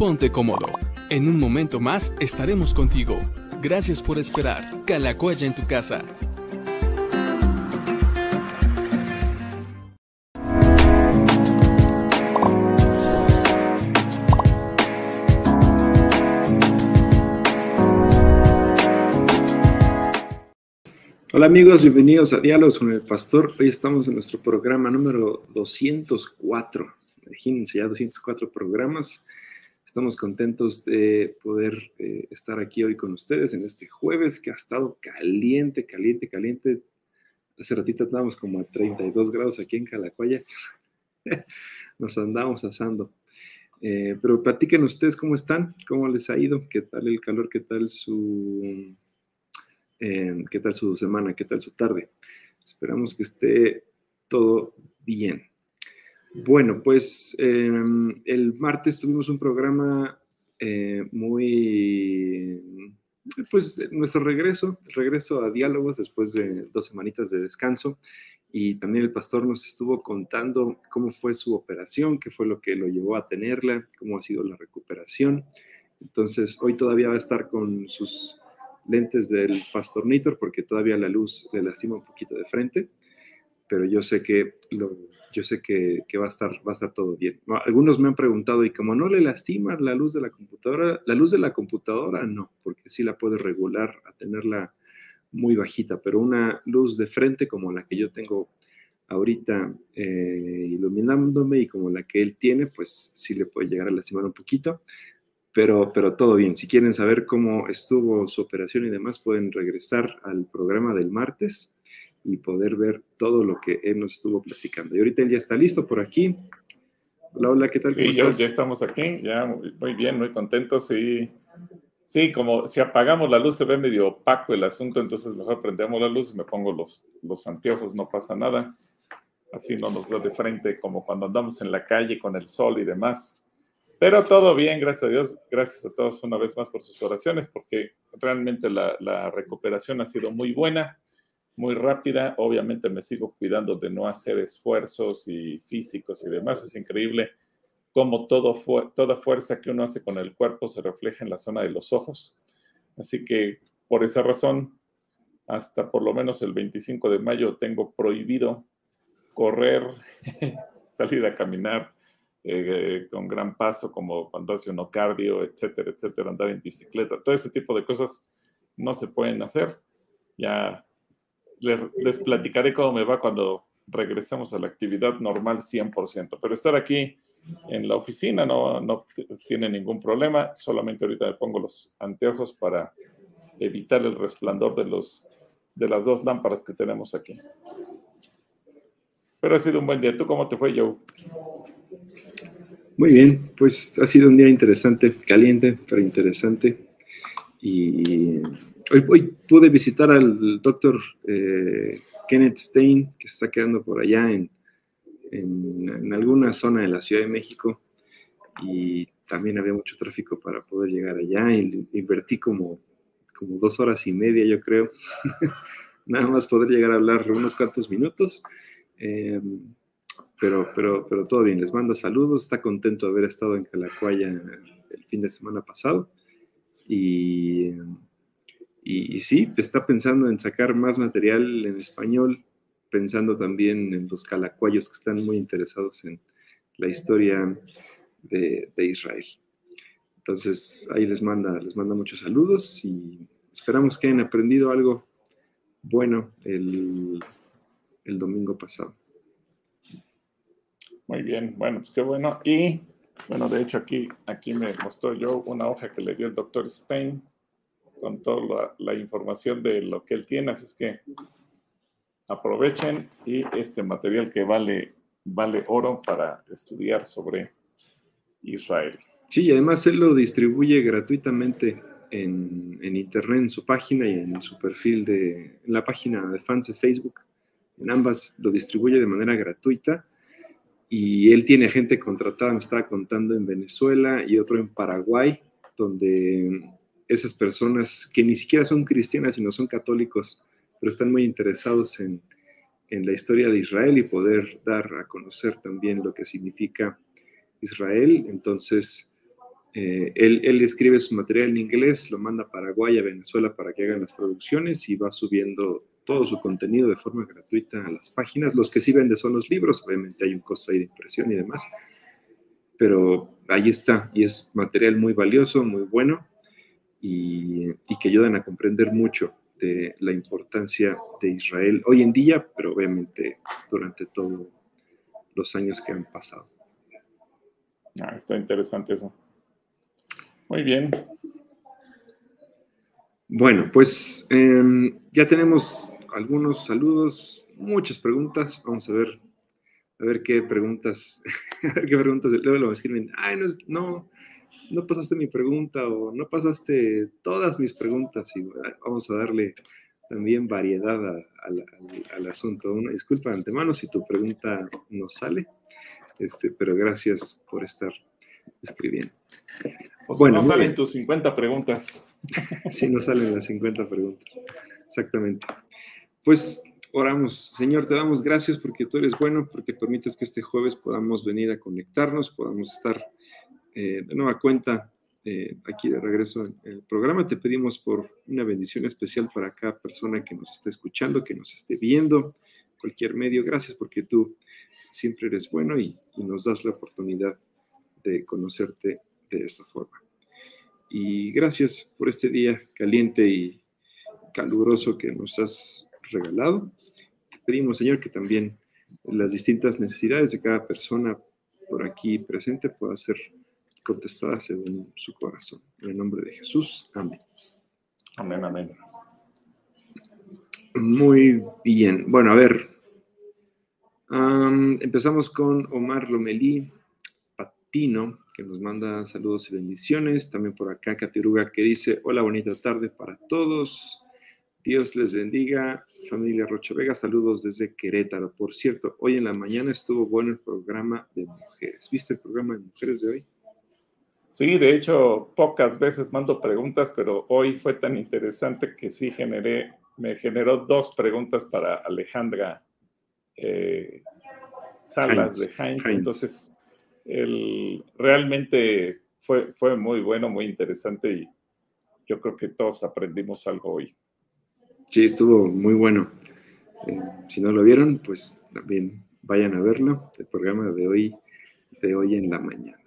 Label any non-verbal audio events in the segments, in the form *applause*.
ponte cómodo. En un momento más estaremos contigo. Gracias por esperar. Calacuaya en tu casa. Hola amigos, bienvenidos a Diálogos con el Pastor. Hoy estamos en nuestro programa número 204. Imagínense ya 204 programas. Estamos contentos de poder eh, estar aquí hoy con ustedes en este jueves que ha estado caliente, caliente, caliente. Hace ratito estábamos como a 32 grados aquí en Calacuaya. *laughs* Nos andamos asando. Eh, pero platiquen ustedes cómo están, cómo les ha ido, qué tal el calor, qué tal su Em, qué tal su semana, qué tal su tarde. Esperamos que esté todo bien. Bueno, pues em, el martes tuvimos un programa eh, muy, pues nuestro regreso, regreso a diálogos después de dos semanitas de descanso y también el pastor nos estuvo contando cómo fue su operación, qué fue lo que lo llevó a tenerla, cómo ha sido la recuperación. Entonces, hoy todavía va a estar con sus lentes del Pastor Nitor porque todavía la luz le lastima un poquito de frente, pero yo sé que lo, yo sé que, va a estar va a estar todo bien. Algunos me han preguntado y como no le lastima la luz de la computadora, la luz de la computadora no, porque sí la puede regular a tenerla muy bajita, pero una luz de frente como la que yo tengo ahorita eh, iluminándome y como la que él tiene, pues sí le puede llegar a lastimar un poquito pero, pero todo bien. Si quieren saber cómo estuvo su operación y demás, pueden regresar al programa del martes y poder ver todo lo que él nos estuvo platicando. Y ahorita él ya está listo por aquí. Hola, hola, ¿qué tal? Sí, ya, estamos aquí, ya muy bien, muy contentos. Y sí, como si apagamos la luz se ve medio opaco el asunto, entonces mejor prendemos la luz y me pongo los, los anteojos, no pasa nada. Así no nos da de frente como cuando andamos en la calle con el sol y demás. Pero todo bien, gracias a Dios. Gracias a todos una vez más por sus oraciones, porque realmente la, recuperación ha sido muy buena, muy rápida. Obviamente me sigo cuidando de no hacer esfuerzos y físicos y demás. Es increíble cómo todo toda fuerza que uno hace con el cuerpo se refleja en la zona de los ojos. Así que por esa razón, hasta por lo menos el 25 de mayo tengo prohibido correr, *laughs* salir a caminar, eh, con gran paso, como cuando hace uno cardio, etcétera, etcétera, andar en bicicleta, todo ese tipo de cosas no se pueden hacer. Ya les, platicaré cómo me va cuando regresemos a la actividad normal 100%, pero estar aquí en la oficina no, no tiene ningún problema, solamente ahorita me pongo los anteojos para evitar el resplandor de, los, de las dos lámparas que tenemos aquí. Pero ha sido un buen día. ¿Tú cómo te fue, Joe? Muy bien, pues ha sido un día interesante, caliente, pero interesante. Y hoy, pude visitar al doctor eh, Kenneth Stein, que está quedando por allá en, en, alguna zona de la Ciudad de México. Y también había mucho tráfico para poder llegar allá. Y invertí como, como dos horas y media, yo creo. *laughs* Nada más poder llegar a hablar unos cuantos minutos. Eh, pero, pero, pero todo bien, les manda saludos, está contento de haber estado en Calacuaya el fin de semana pasado y, y, sí, está pensando en sacar más material en español, pensando también en los calacuayos que están muy interesados en la historia de, Israel. Entonces ahí les manda, les manda muchos saludos y esperamos que hayan aprendido algo bueno el, el domingo pasado. Muy bien, bueno, pues qué bueno. Y bueno, de hecho aquí, aquí me mostró yo una hoja que le dio el doctor Stein con toda la, información de lo que él tiene, así es que aprovechen y este material que vale, vale oro para estudiar sobre Israel. Sí, y además él lo distribuye gratuitamente en, en, internet, en su página y en su perfil de, en la página de fans de Facebook. En ambas lo distribuye de manera gratuita y él tiene gente contratada, me estaba contando, en Venezuela y otro en Paraguay, donde esas personas que ni siquiera son cristianas, sino son católicos, pero están muy interesados en, en la historia de Israel y poder dar a conocer también lo que significa Israel. Entonces, Eh, él, él, escribe su material en inglés, lo manda a Paraguay, a Venezuela para que hagan las traducciones y va subiendo todo su contenido de forma gratuita a las páginas. Los que sí vende son los libros, obviamente hay un costo ahí de impresión y demás, pero ahí está y es material muy valioso, muy bueno y, y que ayudan a comprender mucho de la importancia de Israel hoy en día, pero obviamente durante todos los años que han pasado. Ah, está interesante eso. Muy bien. Bueno, pues eh, ya tenemos algunos saludos, muchas preguntas. Vamos a ver, a ver qué preguntas, *laughs* a ver qué preguntas luego lo escriben. Ay, no, no, no pasaste mi pregunta o no pasaste todas mis preguntas y vamos a darle también variedad al asunto. Una disculpa de antemano si tu pregunta no sale, este, pero gracias por estar escribiendo. bueno, no salen tus 50 preguntas. *laughs* sí, no salen las 50 preguntas. Exactamente. Pues oramos. Señor, te damos gracias porque tú eres bueno, porque permites que este jueves podamos venir a conectarnos, podamos estar eh, de nueva cuenta eh, aquí de regreso en el programa. Te pedimos por una bendición especial para cada persona que nos esté escuchando, que nos esté viendo, cualquier medio. Gracias porque tú siempre eres bueno y, y nos das la oportunidad de conocerte de esta forma. Y gracias por este día caliente y caluroso que nos has regalado. Te pedimos, Señor, que también las distintas necesidades de cada persona por aquí presente puedan ser contestadas según su corazón. En el nombre de Jesús. Amén. Amén, amén. Muy bien. Bueno, a ver. empezamos con Omar Lomelí Patino, que nos manda saludos y bendiciones. También por acá Catiruga que dice, hola, bonita tarde para todos. Dios les bendiga. Familia Rocha Vega, saludos desde Querétaro. Por cierto, hoy en la mañana estuvo bueno el programa de mujeres. ¿Viste el programa de mujeres de hoy? Sí, de hecho, pocas veces mando preguntas, pero hoy fue tan interesante que sí generé, me generó dos preguntas para Alejandra eh, Salas de Heinz. Entonces, el, realmente fue, fue muy bueno, muy interesante y yo creo que todos aprendimos algo hoy. Sí, estuvo muy bueno. Eh, si no lo vieron, pues también vayan a verlo, el programa de hoy, de hoy en la mañana.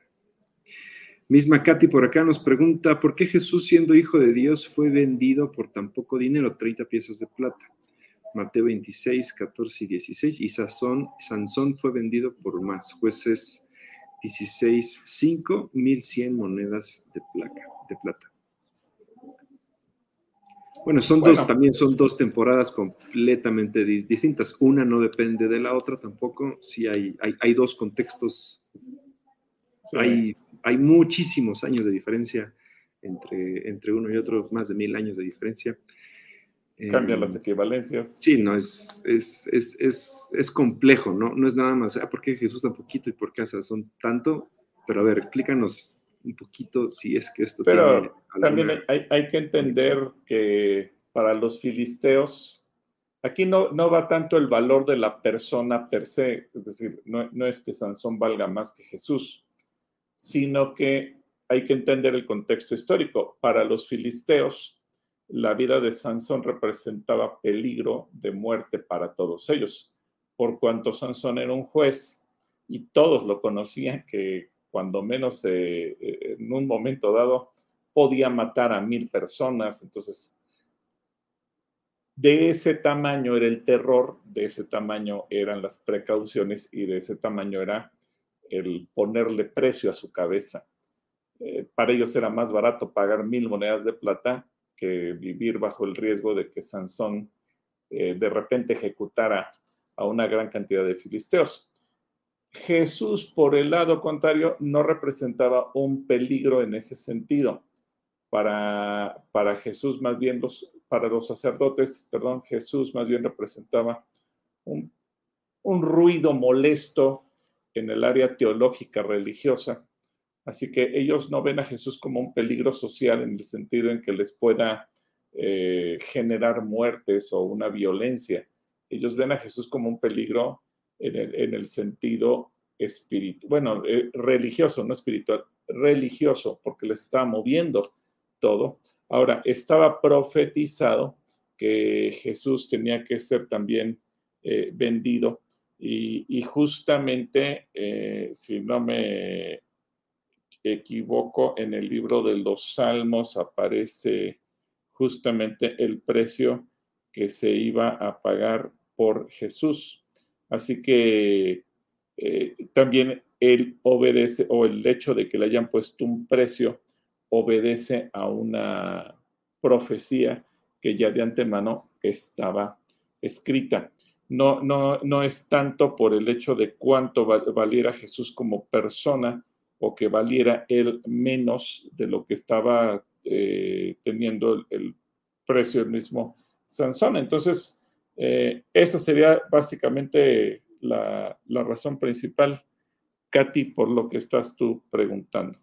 Misma Katy por acá nos pregunta, ¿por qué Jesús siendo hijo de Dios fue vendido por tan poco dinero, 30 piezas de plata? Mateo 26, 14 y 16. Y Sansón, Sansón fue vendido por más. Jueces 16, 5, 1100 monedas de, placa, de plata. Bueno, son dos, también son dos temporadas completamente distintas. Una no depende de la otra tampoco. Sí hay, hay, dos contextos. Hay, hay muchísimos años de diferencia entre, entre uno y otro, más de mil años de diferencia. Cambian las em, equivalencias. Sí, no, es, es, es, es, complejo, ¿no? No es nada más, ah, ¿por qué Jesús tan poquito y por qué son tanto? Pero a ver, explícanos un poquito si es que esto Pero también hay, hay, que entender que para los filisteos, aquí no, no va tanto el valor de la persona per se, es decir, no, no es que Sansón valga más que Jesús, sino que hay que entender el contexto histórico. Para los filisteos, la vida de Sansón representaba peligro de muerte para todos ellos, por cuanto Sansón era un juez y todos lo conocían que cuando menos eh, eh, en un momento dado podía matar a mil personas. Entonces, de ese tamaño era el terror, de ese tamaño eran las precauciones y de ese tamaño era el ponerle precio a su cabeza. Eh, para ellos era más barato pagar mil monedas de plata que vivir bajo el riesgo de que Sansón de repente ejecutara a una gran cantidad de filisteos. Jesús, por el lado contrario, no representaba un peligro en ese sentido. Para, para Jesús, más bien, los, para los sacerdotes, perdón, Jesús más bien representaba un, un ruido molesto en el área teológica religiosa. Así que ellos no ven a Jesús como un peligro social en el sentido en que les pueda eh, generar muertes o una violencia. Ellos ven a Jesús como un peligro en el, sentido espiritual, bueno, eh, religioso, no espiritual, religioso, porque les estaba moviendo todo. Ahora, estaba profetizado que Jesús tenía que ser también eh, vendido y, justamente, eh, si no me equivoco, en el libro de los Salmos aparece justamente el precio que se iba a pagar por Jesús. Así que eh, también él obedece, o el hecho de que le hayan puesto un precio, obedece a una profecía que ya de antemano estaba escrita. No, no, no es tanto por el hecho de cuánto valiera Jesús como persona o que valiera él menos de lo que estaba eh, teniendo el, precio del mismo Sansón. Entonces, eh, esa sería básicamente la, la razón principal, Katy, por lo que estás tú preguntando.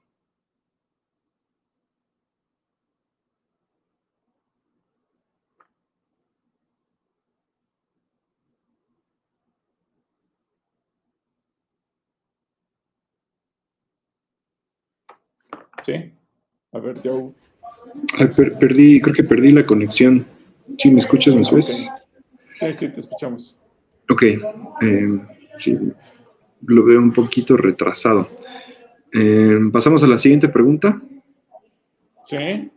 Sí. A ver, yo. perdí, creo que perdí la conexión. ¿Sí me escuchas, me ves? Sí, sí, te escuchamos. Ok. Eh, sí, lo veo un poquito retrasado. Eh, Pasamos a la siguiente pregunta. Sí.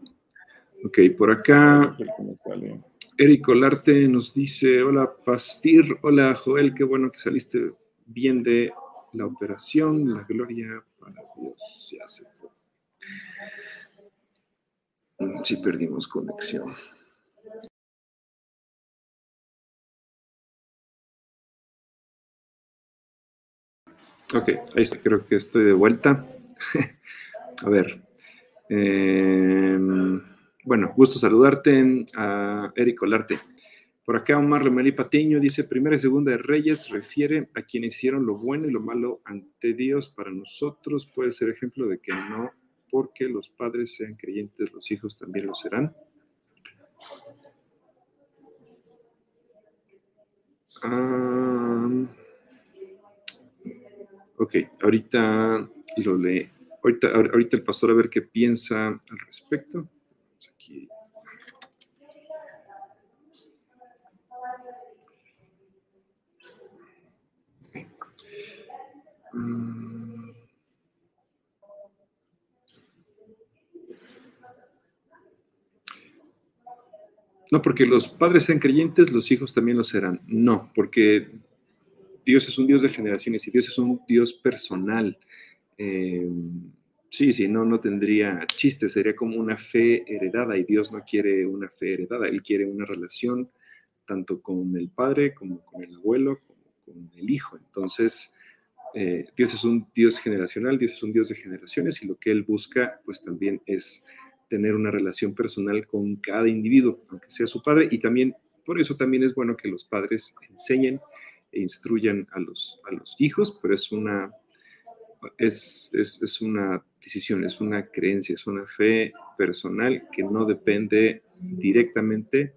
Ok, por acá. Eric Olarte nos dice: Hola, Pastir. Hola, Joel. Qué bueno que saliste bien de la operación. La gloria para Dios. Ya se fue. Sí perdimos conexión. Ok, ahí creo que estoy de vuelta. *laughs* a ver. Em, bueno, gusto saludarte a Eric Olarte. Por acá Omar Lemelí Patiño dice, primera y segunda de Reyes refiere a quienes hicieron lo bueno y lo malo ante Dios para nosotros. Puede ser ejemplo de que no porque los padres sean creyentes, los hijos también lo serán. Ah, ok, ahorita lo lee. Ahorita, ahorita el pastor a ver qué piensa al respecto. Aquí. Mm. No, porque los padres sean creyentes, los hijos también lo serán. No, porque Dios es un Dios de generaciones y Dios es un Dios personal. Eh, sí, sí, no, no tendría chiste, sería como una fe heredada y Dios no quiere una fe heredada, Él quiere una relación tanto con el padre como con el abuelo, como con el hijo. Entonces, eh, Dios es un Dios generacional, Dios es un Dios de generaciones y lo que Él busca pues también es tener una relación personal con cada individuo, aunque sea su padre, y también, por eso también es bueno que los padres enseñen e instruyan a los, a los hijos, pero es una, es, es, una decisión, es una creencia, es una fe personal que no depende directamente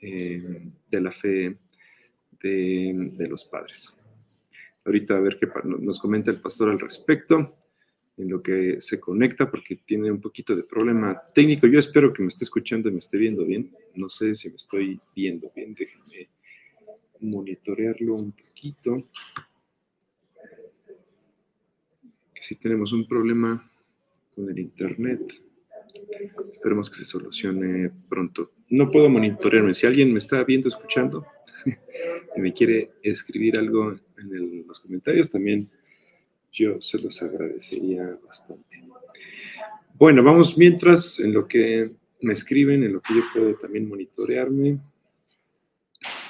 eh, de la fe de, los padres. Ahorita a ver qué nos comenta el pastor al respecto en lo que se conecta porque tiene un poquito de problema técnico. Yo espero que me esté escuchando y me esté viendo bien. No sé si me estoy viendo bien. Déjenme monitorearlo un poquito. Si tenemos un problema con el internet, esperemos que se solucione pronto. No puedo monitorearme. Si alguien me está viendo, escuchando *laughs* y me quiere escribir algo en los comentarios, también yo se los agradecería bastante. Bueno, vamos mientras en lo que me escriben, en lo que yo puedo también monitorearme.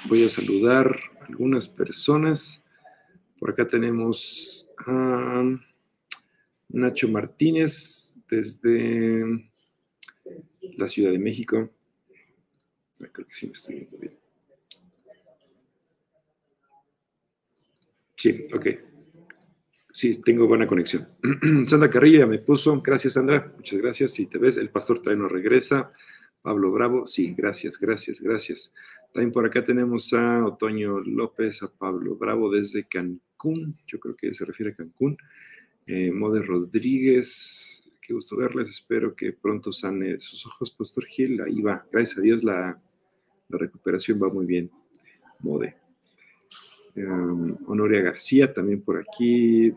Voy a saludar a algunas personas. Por acá tenemos a Nacho Martínez desde la Ciudad de México. Creo que sí me estoy viendo bien. Sí, ok. Sí, tengo buena conexión. *clears throat* Sandra Carrilla me puso, gracias Sandra, muchas gracias. Si te ves, el pastor todavía no regresa. Pablo Bravo, sí, gracias, gracias, gracias. También por acá tenemos a Otoño López, a Pablo Bravo desde Cancún, yo creo que se refiere a Cancún. Eh, Mode Rodríguez, qué gusto verles. Espero que pronto sane sus ojos, Pastor Gil. Ahí va. Gracias a Dios la, la recuperación va muy bien. Mode. Um, Honoria García también por aquí.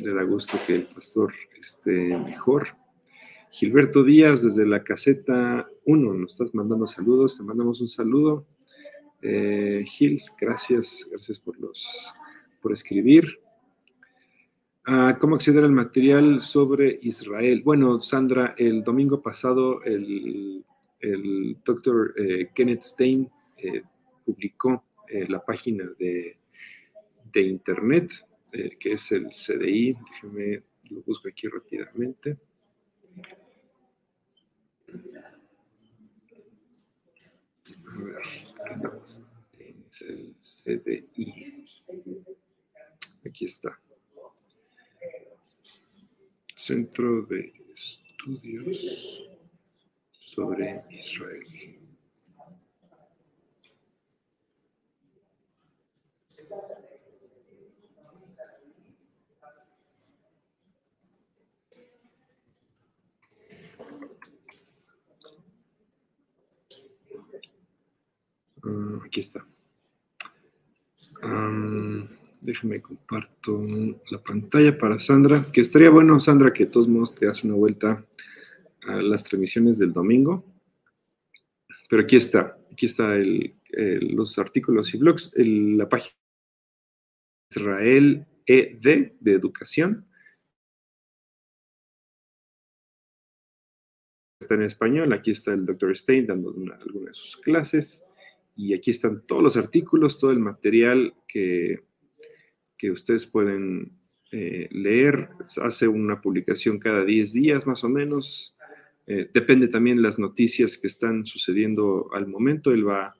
Le da gusto que el pastor esté mejor. Gilberto Díaz desde la caseta 1, nos estás mandando saludos, te mandamos un saludo. Eh, Gil, gracias, gracias por los por escribir. Ah, ¿Cómo acceder al material sobre Israel? Bueno, Sandra, el domingo pasado el, el doctor eh, Kenneth Stein eh, publicó la página de, de internet, eh, que es el CDI. Déjeme, lo busco aquí rápidamente. A ver, es el CDI. Aquí está. Centro de Estudios sobre Israel. Uh, aquí está. Um, déjame comparto la pantalla para Sandra, que estaría bueno, Sandra, que de todos modos te das una vuelta a las transmisiones del domingo. Pero aquí está, aquí está los artículos y blogs, la página Israel ED de educación. Está en español, aquí está el Dr. Stein dando una, algunas de sus clases y aquí están todos los artículos, todo el material que, que ustedes pueden eh, leer. Hace una publicación cada 10 días más o menos. Eh, depende también las noticias que están sucediendo al momento. Él va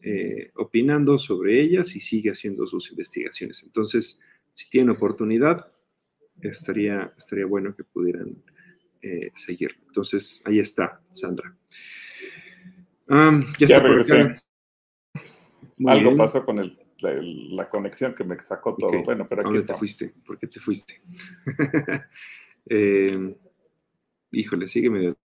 eh, opinando sobre ellas y sigue haciendo sus investigaciones. Entonces, si tienen oportunidad, estaría, estaría bueno que pudieran seguirlo. Entonces, ahí está, Sandra. Um, ya, Ya está. Muy Algo bien. pasó con el- la, la conexión que me sacó todo. Bueno, pero ¿A aquí dónde te fuiste? ¿Por qué te fuiste? *laughs* Eh, híjole, sigue medio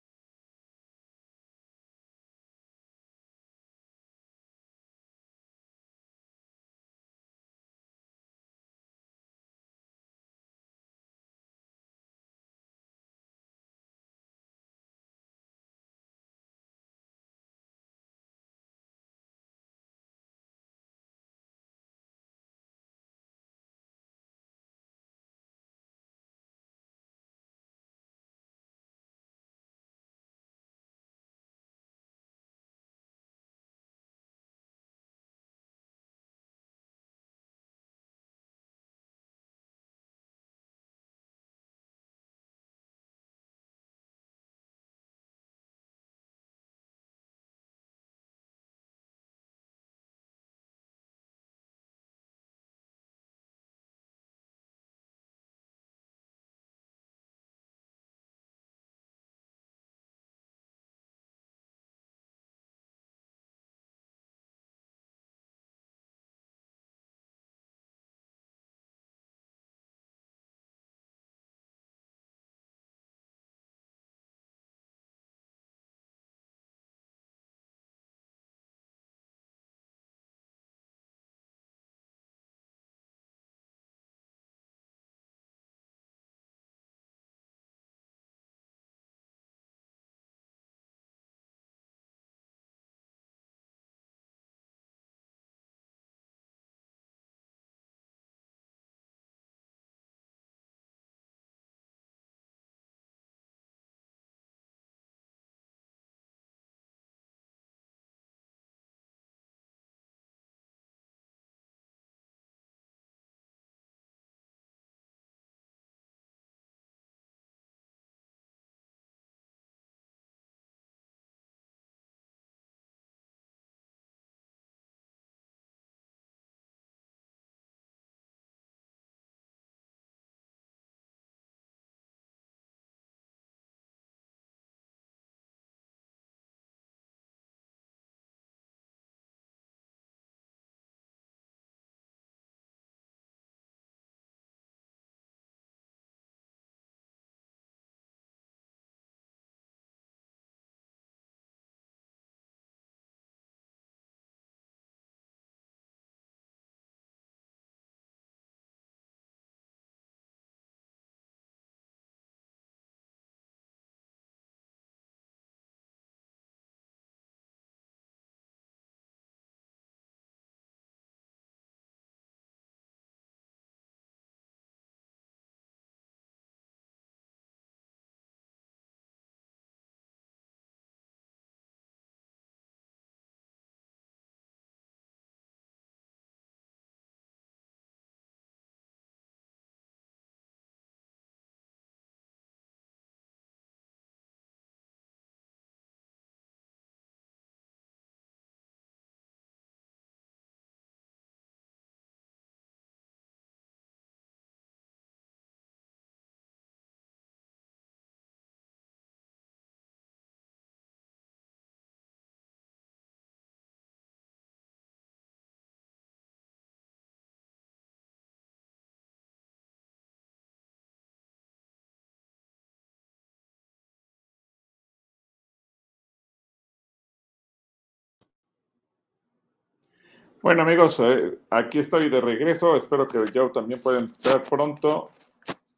Bueno amigos, eh, aquí estoy de regreso. Espero que yo también pueda entrar pronto.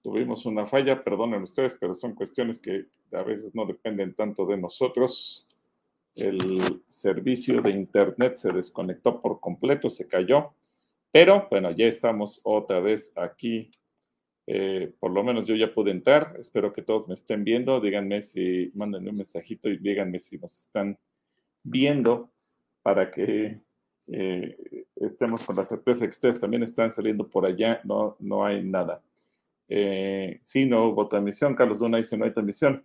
Tuvimos una falla, perdonen ustedes, pero son cuestiones que a veces no dependen tanto de nosotros. El servicio de internet se desconectó por completo, se cayó. Pero bueno, ya estamos otra vez aquí. Eh, por lo menos yo ya pude entrar. Espero que todos me estén viendo. Díganme si, mándenme un mensajito y díganme si nos están viendo para que eh, estemos con la certeza que ustedes también están saliendo por allá. No, no hay nada. Eh, sí, no hubo transmisión. Carlos Luna dice no hay transmisión.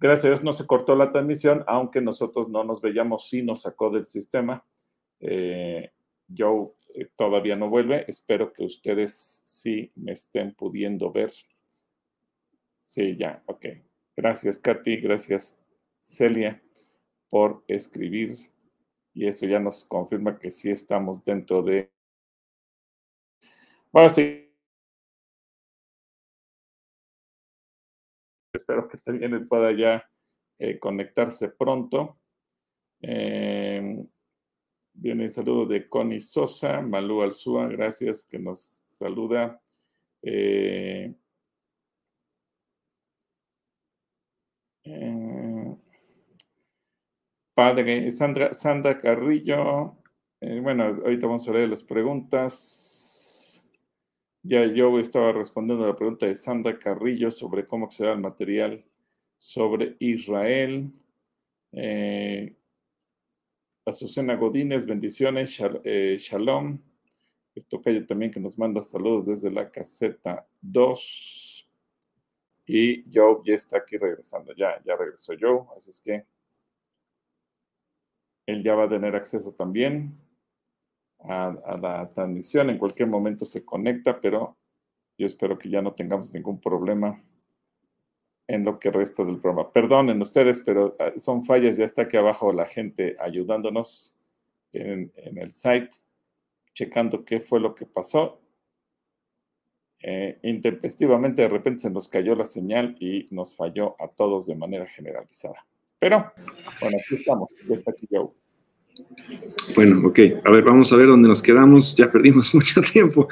Gracias a Dios no se cortó la transmisión, aunque nosotros no nos veíamos, sí nos sacó del sistema. Eh, yo eh, todavía no vuelve. Espero que ustedes sí me estén pudiendo ver. Sí, ya, ok. Gracias, Katy. Gracias, Celia, por escribir. Y eso ya nos confirma que sí estamos dentro de... A seguir espero que también pueda ya eh, conectarse pronto. Eh, viene el saludo de Connie Sosa, Malú Alzúa, gracias que nos saluda. Eh, padre Sandra, Carrillo. bueno, ahorita vamos a leer las preguntas. Ya yo estaba respondiendo a la pregunta de Sandra Carrillo sobre cómo acceder al material sobre Israel. Eh, Azucena Godínez, bendiciones, eh, shalom. El tocayo también que nos manda saludos desde la caseta 2. Y Joe ya está aquí regresando, ya, ya regresó Joe, así es que él ya va a tener acceso también a, la transmisión. En cualquier momento se conecta, pero yo espero que ya no tengamos ningún problema en lo que resta del programa. Perdonen ustedes, pero ah, son fallas. Ya está aquí abajo la gente ayudándonos en, el site, checando qué fue lo que pasó. Eh, intempestivamente de repente se nos cayó la señal y nos falló a todos de manera generalizada. Pero, bueno, aquí estamos. Ya está aquí Joe. Bueno, ok. A ver, vamos a ver dónde nos quedamos. Ya perdimos *laughs* mucho tiempo.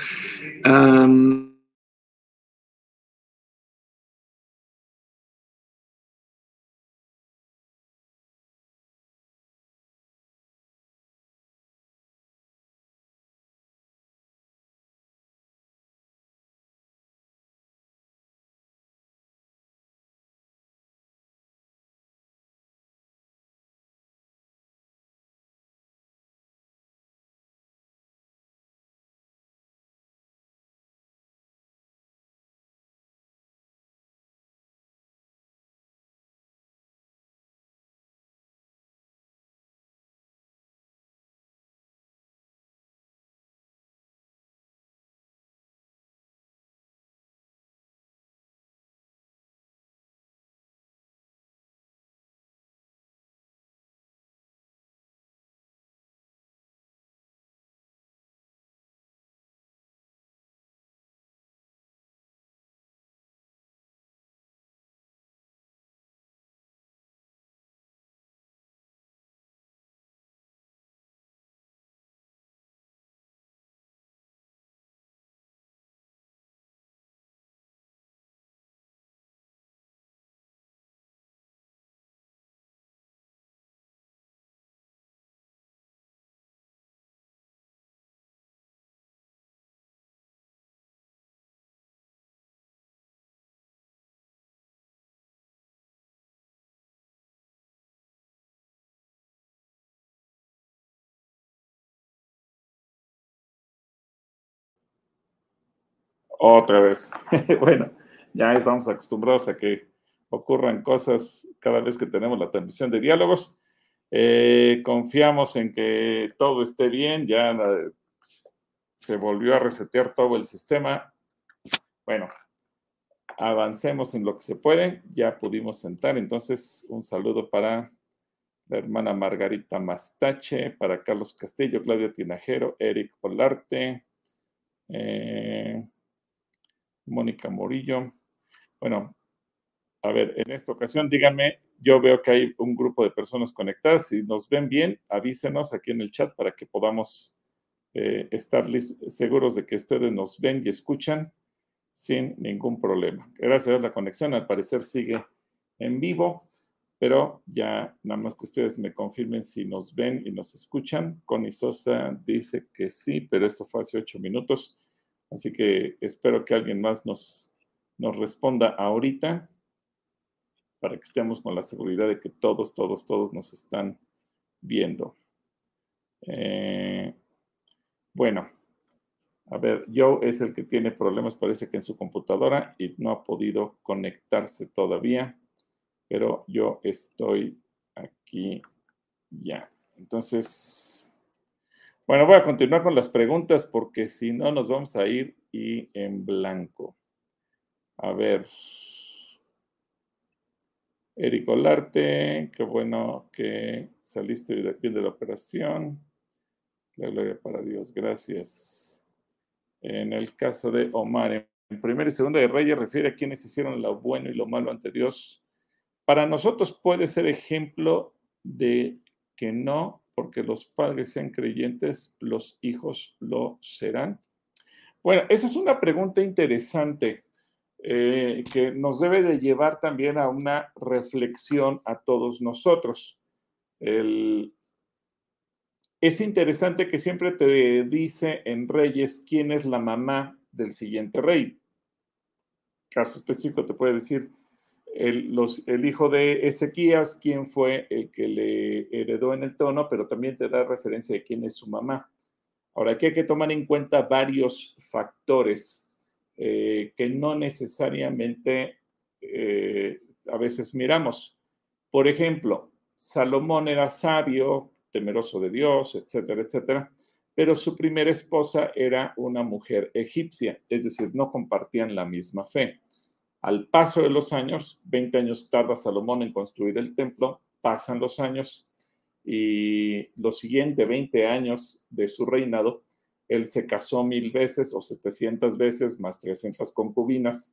Otra vez. *laughs* bueno, ya estamos acostumbrados a que ocurran cosas cada vez que tenemos la transmisión de diálogos. Eh, confiamos en que todo esté bien, ya se volvió a resetear todo el sistema. Bueno, avancemos en lo que se puede. Ya pudimos sentar, entonces un saludo para la hermana Margarita Mastache, para Carlos Castillo, Claudia Tinajero, Eric Olarte. Eh, Mónica Morillo. Bueno, a ver, en esta ocasión díganme, yo veo que hay un grupo de personas conectadas. Si nos ven bien, avísenos aquí en el chat para que podamos eh, estar seguros de que ustedes nos ven y escuchan sin ningún problema. Gracias a la conexión, al parecer sigue en vivo, pero ya nada más que ustedes me confirmen si nos ven y nos escuchan. Connie Sosa dice que sí, pero eso fue hace ocho minutos, así que espero que alguien más nos, nos responda ahorita para que estemos con la seguridad de que todos, todos, todos nos están viendo. Eh, bueno, a ver, Joe es el que tiene problemas, parece que en su computadora y no ha podido conectarse todavía, pero yo estoy aquí ya. Entonces, bueno, voy a continuar con las preguntas porque si no nos vamos a ir y en blanco. A ver. Eric Olarte, qué bueno que saliste bien de la operación. La gloria para Dios, gracias. En el caso de Omar, en primera y segunda de Reyes refiere a quienes hicieron lo bueno y lo malo ante Dios. Para nosotros puede ser ejemplo de que no, porque los padres sean creyentes, los hijos lo serán. Bueno, esa es una pregunta interesante eh, que nos debe de llevar también a una reflexión a todos nosotros. Es interesante que siempre te dice en Reyes quién es la mamá del siguiente rey. Caso específico te puede decir el, hijo de Ezequías, quién fue el que le heredó en el trono, pero también te da referencia de quién es su mamá. Ahora, aquí hay que tomar en cuenta varios factores eh, que no necesariamente eh, a veces miramos. Por ejemplo, Salomón era sabio, temeroso de Dios, etcétera, etcétera. Pero su primera esposa era una mujer egipcia, es decir, no compartían la misma fe. Al paso de los años, 20 años tarda Salomón en construir el templo, pasan los años y los siguientes 20 años de su reinado, él se casó mil veces o 700 veces, más 300 concubinas,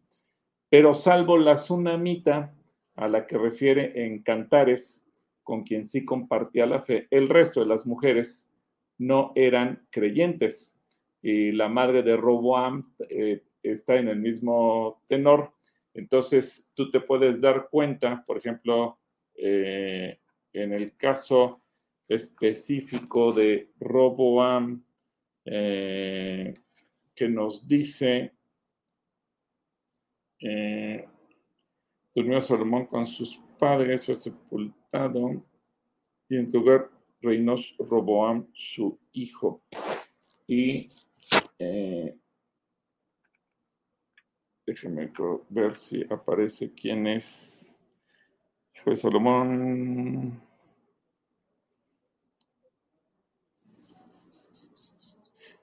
pero salvo la tsunamita a la que refiere en Cantares, con quien sí compartía la fe, el resto de las mujeres no eran creyentes. Y la madre de Roboam eh, está en el mismo tenor. Entonces, tú te puedes dar cuenta, por ejemplo, eh, en el caso específico de Roboam, eh, que nos dice, durmió Salomón con sus padres, fue sepultado y en lugar reinó Roboam, su hijo. Y eh, déjenme ver si aparece quién es hijo Salomón.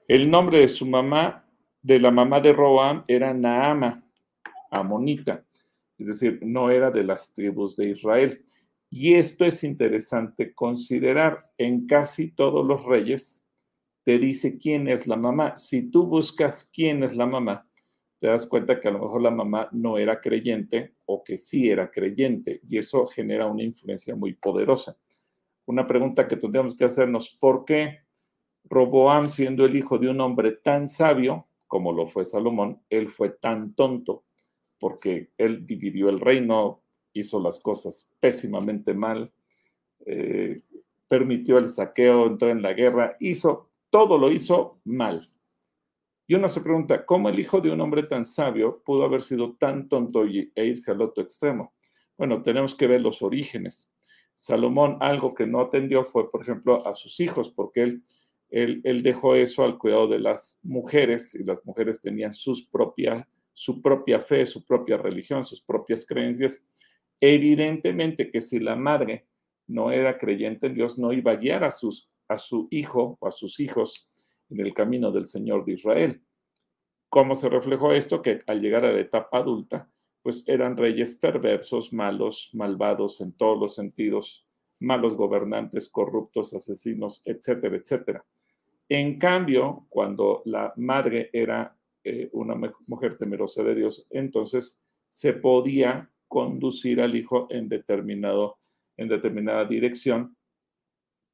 El nombre de su mamá, de la mamá de Roboam, era Naama, amonita, es decir, no era de las tribus de Israel. Y esto es interesante considerar. En casi todos los reyes te dice quién es la mamá. Si tú buscas quién es la mamá, te das cuenta que a lo mejor la mamá no era creyente o que sí era creyente. Y eso genera una influencia muy poderosa. Una pregunta que tendríamos que hacernos, ¿por qué Roboam, siendo el hijo de un hombre tan sabio como lo fue Salomón, él fue tan tonto? Porque él dividió el reino, hizo las cosas pésimamente mal, eh, permitió el saqueo, entró en la guerra, hizo, todo lo hizo mal. Y uno se pregunta, ¿cómo el hijo de un hombre tan sabio pudo haber sido tan tonto e irse al otro extremo? Bueno, tenemos que ver los orígenes. Salomón algo que no atendió fue, por ejemplo, a sus hijos, porque él, él, dejó eso al cuidado de las mujeres y las mujeres tenían su propia fe, su propia religión, sus propias creencias Evidentemente que si la madre no era creyente en Dios, no iba a guiar a, sus, a su hijo o a sus hijos en el camino del Señor de Israel. ¿Cómo se reflejó esto? Que al llegar a la etapa adulta, pues eran reyes perversos, malos, malvados en todos los sentidos, malos gobernantes, corruptos, asesinos, etcétera, etcétera. En cambio, cuando la madre era eh, una mujer temerosa de Dios, entonces se podía conducir al hijo en, determinado, en determinada dirección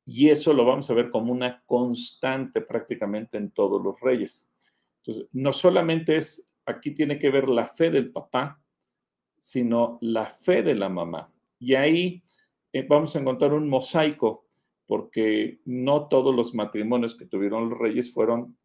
Y eso lo vamos a ver como una constante prácticamente en todos los reyes. Entonces, no solamente es, aquí tiene que ver la fe del papá, sino la fe de la mamá. Y ahí eh, vamos a encontrar un mosaico, porque no todos los matrimonios que tuvieron los reyes fueron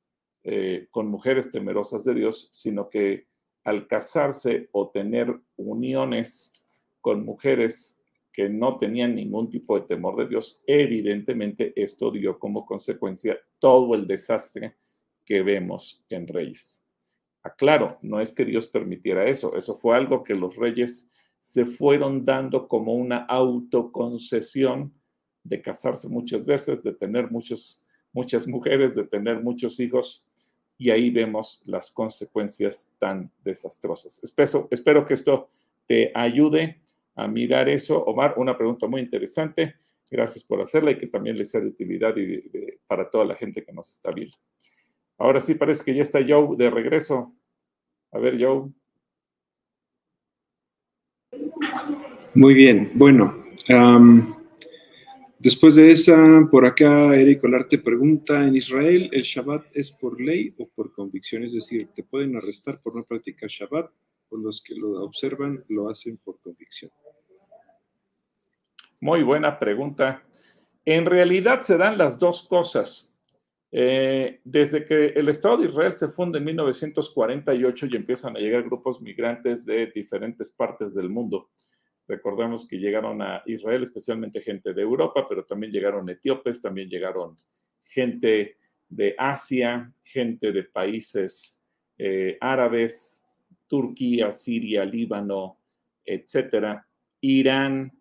eh, con mujeres temerosas de Dios, sino que al casarse o tener uniones con mujeres que no tenían ningún tipo de temor de Dios, evidentemente esto dio como consecuencia todo el desastre que vemos en Reyes. Aclaro, no es que Dios permitiera eso, eso fue algo que los reyes se fueron dando como una autoconcesión de casarse muchas veces, de tener muchos, muchas mujeres, de tener muchos hijos, y ahí vemos las consecuencias tan desastrosas. Espero, espero que esto te ayude a mirar eso. Omar, una pregunta muy interesante. Gracias por hacerla y que también le sea de utilidad para toda la gente que nos está viendo. Ahora sí parece que ya está Joe de regreso. A ver, Joe. Muy bien. Bueno, después de esa, por acá Eric Olarte pregunta, ¿en Israel el Shabbat es por ley o por convicción? Es decir, ¿te pueden arrestar por no practicar Shabbat? o los que lo observan lo hacen por convicción? Muy buena pregunta. En realidad se dan las dos cosas. Eh, desde que el Estado de Israel se funda en 1948 y empiezan a llegar grupos migrantes de diferentes partes del mundo. Recordemos que llegaron a Israel especialmente gente de Europa, pero también llegaron etíopes, también llegaron gente de Asia, gente de países eh, árabes, Turquía, Siria, Líbano, etcétera, Irán,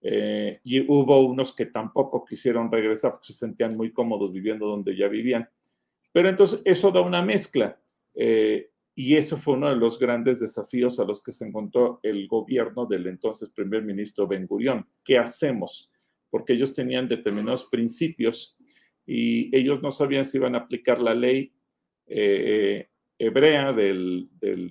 eh, y hubo unos que tampoco quisieron regresar porque se sentían muy cómodos viviendo donde ya vivían. Pero entonces eso da una mezcla. Eh, y eso fue uno de los grandes desafíos a los que se encontró el gobierno del entonces primer ministro Ben Gurión. ¿Qué hacemos? Porque ellos tenían determinados principios y ellos no sabían si iban a aplicar la ley eh, hebrea de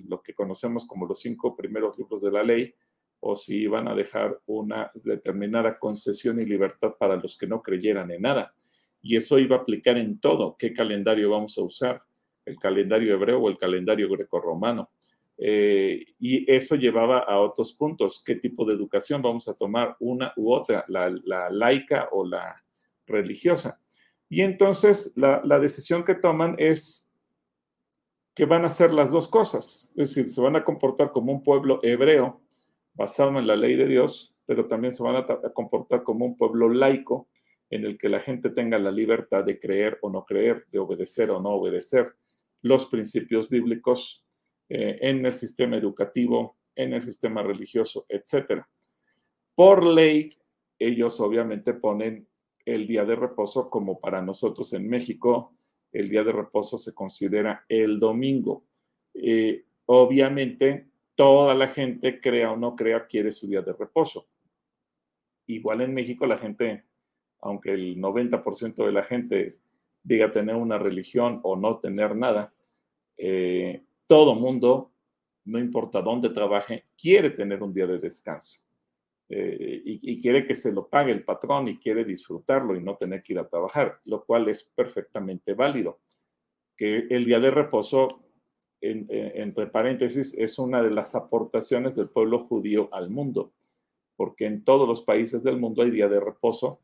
lo que conocemos como los cinco primeros libros de la ley, o si iban a dejar una determinada concesión y libertad para los que no creyeran en nada. Y eso iba a aplicar en todo. ¿Qué calendario vamos a usar? ¿El calendario hebreo o el calendario grecorromano? Eh, y eso llevaba a otros puntos. ¿Qué tipo de educación vamos a tomar? Una u otra, la, laica o la religiosa. Y entonces la, la decisión que toman es que van a hacer las dos cosas, es decir, se van a comportar como un pueblo hebreo basado en la ley de Dios, pero también se van a, comportar como un pueblo laico en el que la gente tenga la libertad de creer o no creer, de obedecer o no obedecer los principios bíblicos eh, en el sistema educativo, en el sistema religioso, etc. Por ley, ellos obviamente ponen el día de reposo como para nosotros en México el día de reposo se considera el domingo. Eh, obviamente, toda la gente, crea o no crea, quiere su día de reposo. Igual en México la gente, aunque el 90% de la gente diga tener una religión o no tener nada, eh, todo mundo, no importa dónde trabaje, quiere tener un día de descanso. Eh, y, quiere que se lo pague el patrón y quiere disfrutarlo y no tener que ir a trabajar, lo cual es perfectamente válido. Que el día de reposo, entre paréntesis, es una de las aportaciones del pueblo judío al mundo, porque en todos los países del mundo hay día de reposo,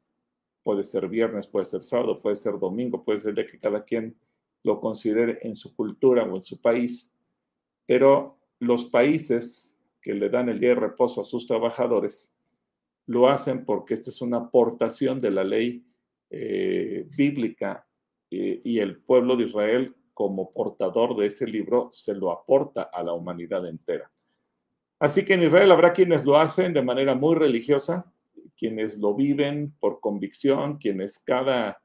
puede ser viernes, puede ser sábado, puede ser domingo, puede ser de que cada quien lo considere en su cultura o en su país, pero los países que le dan el día de reposo a sus trabajadores, lo hacen porque esta es una aportación de la ley eh, bíblica eh, y el pueblo de Israel como portador de ese libro se lo aporta a la humanidad entera. Así que en Israel habrá quienes lo hacen de manera muy religiosa, quienes lo viven por convicción, quienes cada,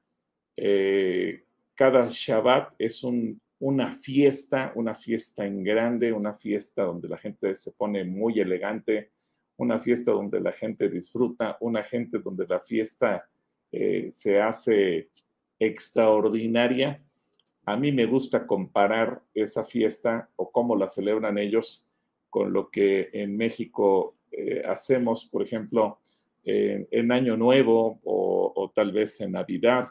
eh, cada Shabbat es un una fiesta, una fiesta en grande, una fiesta donde la gente se pone muy elegante, una fiesta donde la gente disfruta, una gente donde la fiesta eh, se hace extraordinaria. A mí me gusta comparar esa fiesta o cómo la celebran ellos con lo que en México eh, hacemos, por ejemplo, en, Año Nuevo o, tal vez en Navidad,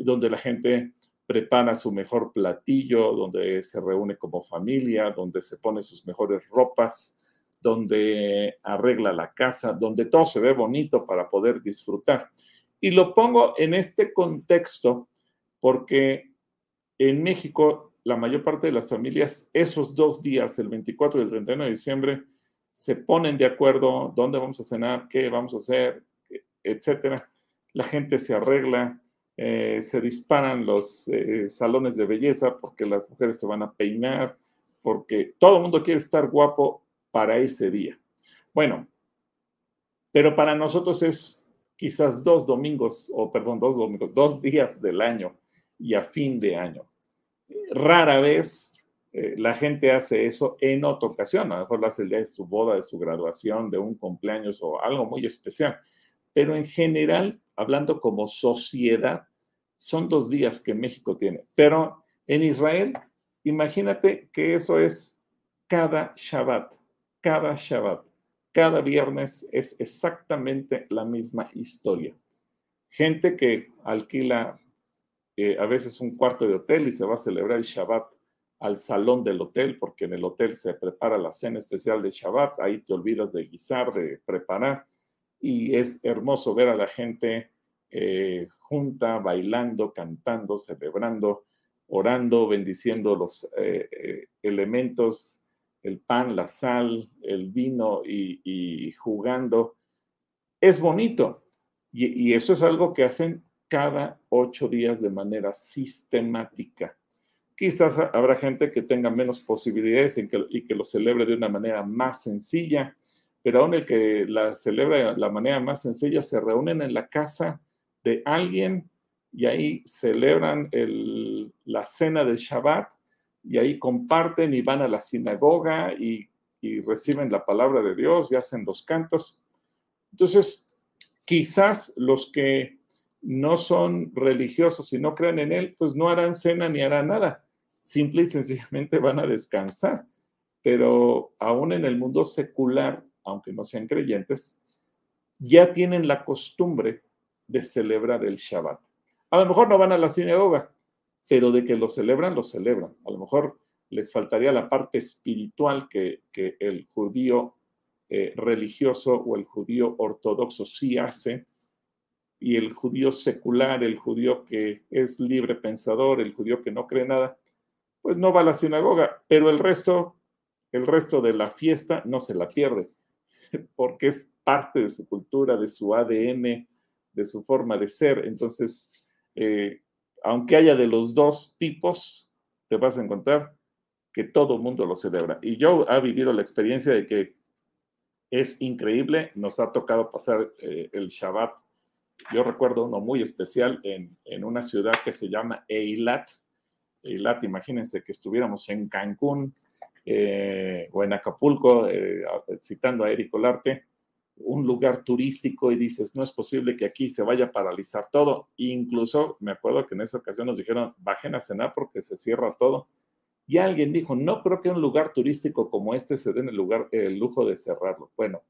donde la gente prepara su mejor platillo, donde se reúne como familia, donde se pone sus mejores ropas, donde arregla la casa, donde todo se ve bonito para poder disfrutar. Y lo pongo en este contexto porque en México la mayor parte de las familias esos dos días, el 24 y el 31 de diciembre, se ponen de acuerdo dónde vamos a cenar, qué vamos a hacer, etcétera. La gente se arregla, eh, se disparan los eh, salones de belleza porque las mujeres se van a peinar, porque todo el mundo quiere estar guapo para ese día. Bueno, pero para nosotros es quizás dos domingos, o perdón, dos domingos, dos días del año y a fin de año. Rara vez eh, la gente hace eso en otra ocasión, a lo mejor lo hace el día de su boda, de su graduación, de un cumpleaños o algo muy especial. Pero en general, hablando como sociedad, son dos días que México tiene. Pero en Israel, imagínate que eso es cada Shabbat, cada Shabbat, cada viernes es exactamente la misma historia. Gente que alquila eh, a veces un cuarto de hotel y se va a celebrar el Shabbat al salón del hotel, porque en el hotel se prepara la cena especial de Shabbat, ahí te olvidas de guisar, de preparar, y es hermoso ver a la gente eh, junta, bailando, cantando, celebrando, orando, bendiciendo los eh, elementos, el pan, la sal, el vino y, jugando. Es bonito y eso es algo que hacen cada ocho días de manera sistemática. Quizás habrá gente que tenga menos posibilidades y que, y que lo celebre de una manera más sencilla, pero aún el que la celebra de la manera más sencilla se reúnen en la casa de alguien y ahí celebran la cena del Shabbat y ahí comparten y van a la sinagoga y, y reciben la palabra de Dios y hacen los cantos. Entonces, quizás los que no son religiosos y no creen en Él, pues no harán cena ni harán nada simple y sencillamente van a descansar. Pero aún en el mundo secular, aunque no sean creyentes, ya tienen la costumbre de celebrar el Shabbat. A lo mejor no van a la sinagoga, pero de que lo celebran, lo celebran. A lo mejor les faltaría la parte espiritual que, el judío eh, religioso o el judío ortodoxo sí hace, y el judío secular, el judío que es libre pensador, el judío que no cree nada, pues no va a la sinagoga, pero el resto, el resto de la fiesta no se la pierde, *laughs* porque es parte de su cultura, de su ADN, de su forma de ser. Entonces, eh, aunque haya de los dos tipos, te vas a encontrar que todo mundo lo celebra. Y yo he vivido la experiencia de que es increíble, nos ha tocado pasar eh, el Shabbat. Yo recuerdo uno muy especial en, en una ciudad que se llama Eilat, Eilat, imagínense que estuviéramos en Cancún eh, o en Acapulco, eh, citando a Eric Olarte, un lugar turístico y dices, no es posible que aquí se vaya a paralizar todo. incluso me acuerdo que en esa ocasión nos dijeron, bajen a cenar porque se cierra todo. Y alguien dijo, no creo que un lugar turístico como este se den el, lugar, el lujo de cerrarlo. Bueno,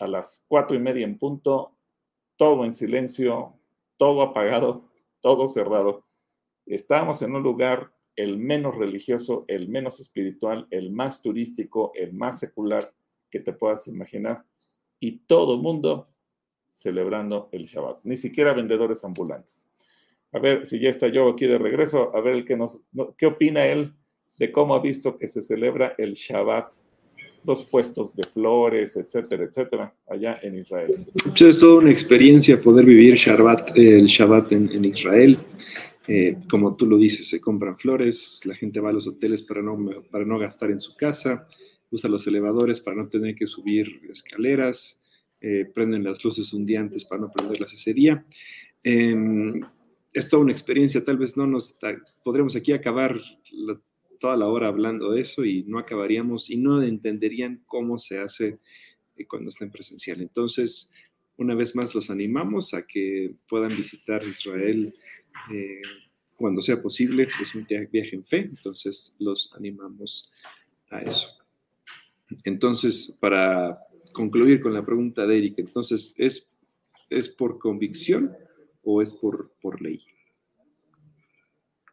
a las cuatro y media en punto, todo en silencio, todo apagado, todo cerrado. Estábamos en un lugar el menos religioso, el menos espiritual, el más turístico, el más secular que te puedas imaginar. Y todo el mundo celebrando el Shabbat, ni siquiera vendedores ambulantes. A ver si ya está yo aquí de regreso, a ver qué opina él de cómo ha visto que se celebra el Shabbat, los puestos de flores, etcétera, etcétera, allá en Israel. es toda una experiencia poder vivir Shabbat, el Shabbat en Israel. Eh, como tú lo dices, se compran flores, la gente va a los hoteles para no, para no gastar en su casa, usa los elevadores para no tener que subir escaleras, eh, prenden las luces un día antes para no prenderlas ese día. Em, es toda una experiencia, tal vez no nos, podremos aquí acabar toda la hora hablando de eso y no acabaríamos y no entenderían cómo se hace eh, cuando está en presencial. Entonces, una vez más los animamos a que puedan visitar Israel eh, cuando sea posible, es un viaje en fe, entonces los animamos a eso. Entonces, para concluir con la pregunta de Eric, entonces, ¿es ¿Es por convicción o es por, por ley?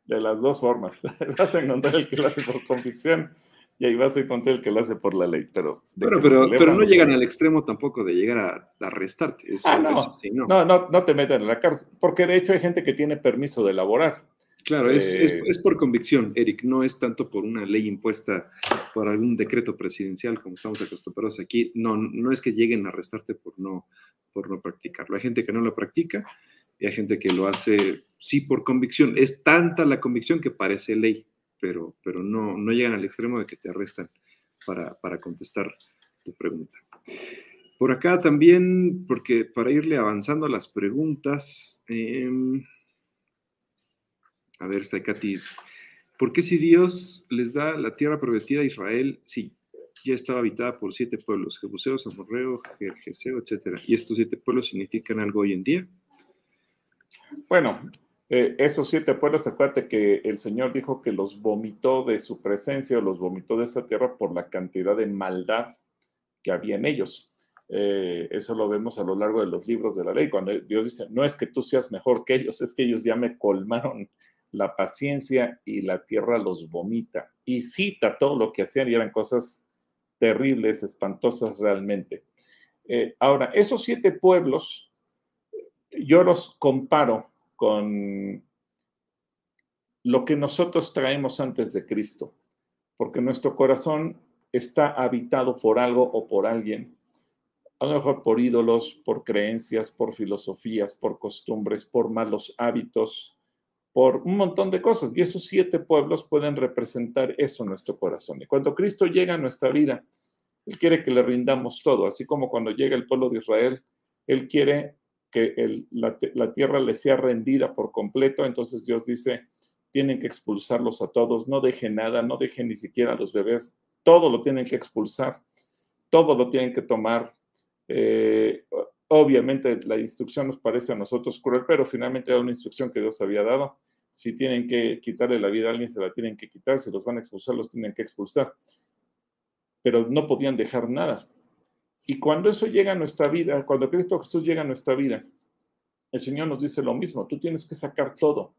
De las dos formas. *laughs* vas a encontrar el que lo hace por convicción y ahí vas a encontrar el que lo hace por la ley. Pero, pero, pero, no llegan al extremo tampoco de llegar a, arrestarte. ah, no. no. no. no, te meten en la cárcel. Porque de hecho hay gente que tiene permiso de elaborar. Claro, es, eh, es, por convicción, Eric, no es tanto por una ley impuesta por algún decreto presidencial como estamos acostumbrados aquí. No, no es que lleguen a arrestarte por no, por no practicarlo. Hay gente que no lo practica y hay gente que lo hace sí por convicción. Es tanta la convicción que parece ley, pero, pero no, no llegan al extremo de que te arrestan para, para contestar tu pregunta. Por acá también, porque para irle avanzando a las preguntas, em, a ver, está Katy. ¿Por qué si Dios les da la tierra prometida a Israel, sí, ya estaba habitada por siete pueblos, Jebuseos, Amorreo, Jerjeseo, etcétera? ¿Y estos siete pueblos significan algo hoy en día? Bueno, eh, esos siete pueblos, acuérdate que el Señor dijo que los vomitó de su presencia o los vomitó de esa tierra por la cantidad de maldad que había en ellos. Eh, eso lo vemos a lo largo de los libros de la ley, cuando Dios dice, no es que tú seas mejor que ellos, es que ellos ya me colmaron la paciencia y la tierra los vomita. Y cita todo lo que hacían y eran cosas terribles, espantosas realmente. Eh, ahora, esos siete pueblos, yo los comparo con lo que nosotros traemos antes de Cristo, porque nuestro corazón está habitado por algo o por alguien, a lo mejor por ídolos, por creencias, por filosofías, por costumbres, por malos hábitos, por un montón de cosas. Y esos siete pueblos pueden representar eso nuestro corazón. Y cuando Cristo llega a nuestra vida, Él quiere que le rindamos todo, así como cuando llega el pueblo de Israel, Él quiere que la, tierra le sea rendida por completo. Entonces Dios dice, tienen que expulsarlos a todos, no dejen nada, no dejen ni siquiera a los bebés, todo lo tienen que expulsar, todo lo tienen que tomar. Eh, Obviamente la instrucción nos parece a nosotros cruel, pero finalmente era una instrucción que Dios había dado. Si tienen que quitarle la vida a alguien, se la tienen que quitar. Si los van a expulsar, los tienen que expulsar. Pero no podían dejar nada. Y cuando eso llega a nuestra vida, cuando Cristo Jesús llega a nuestra vida, el Señor nos dice lo mismo. Tú tienes que sacar todo,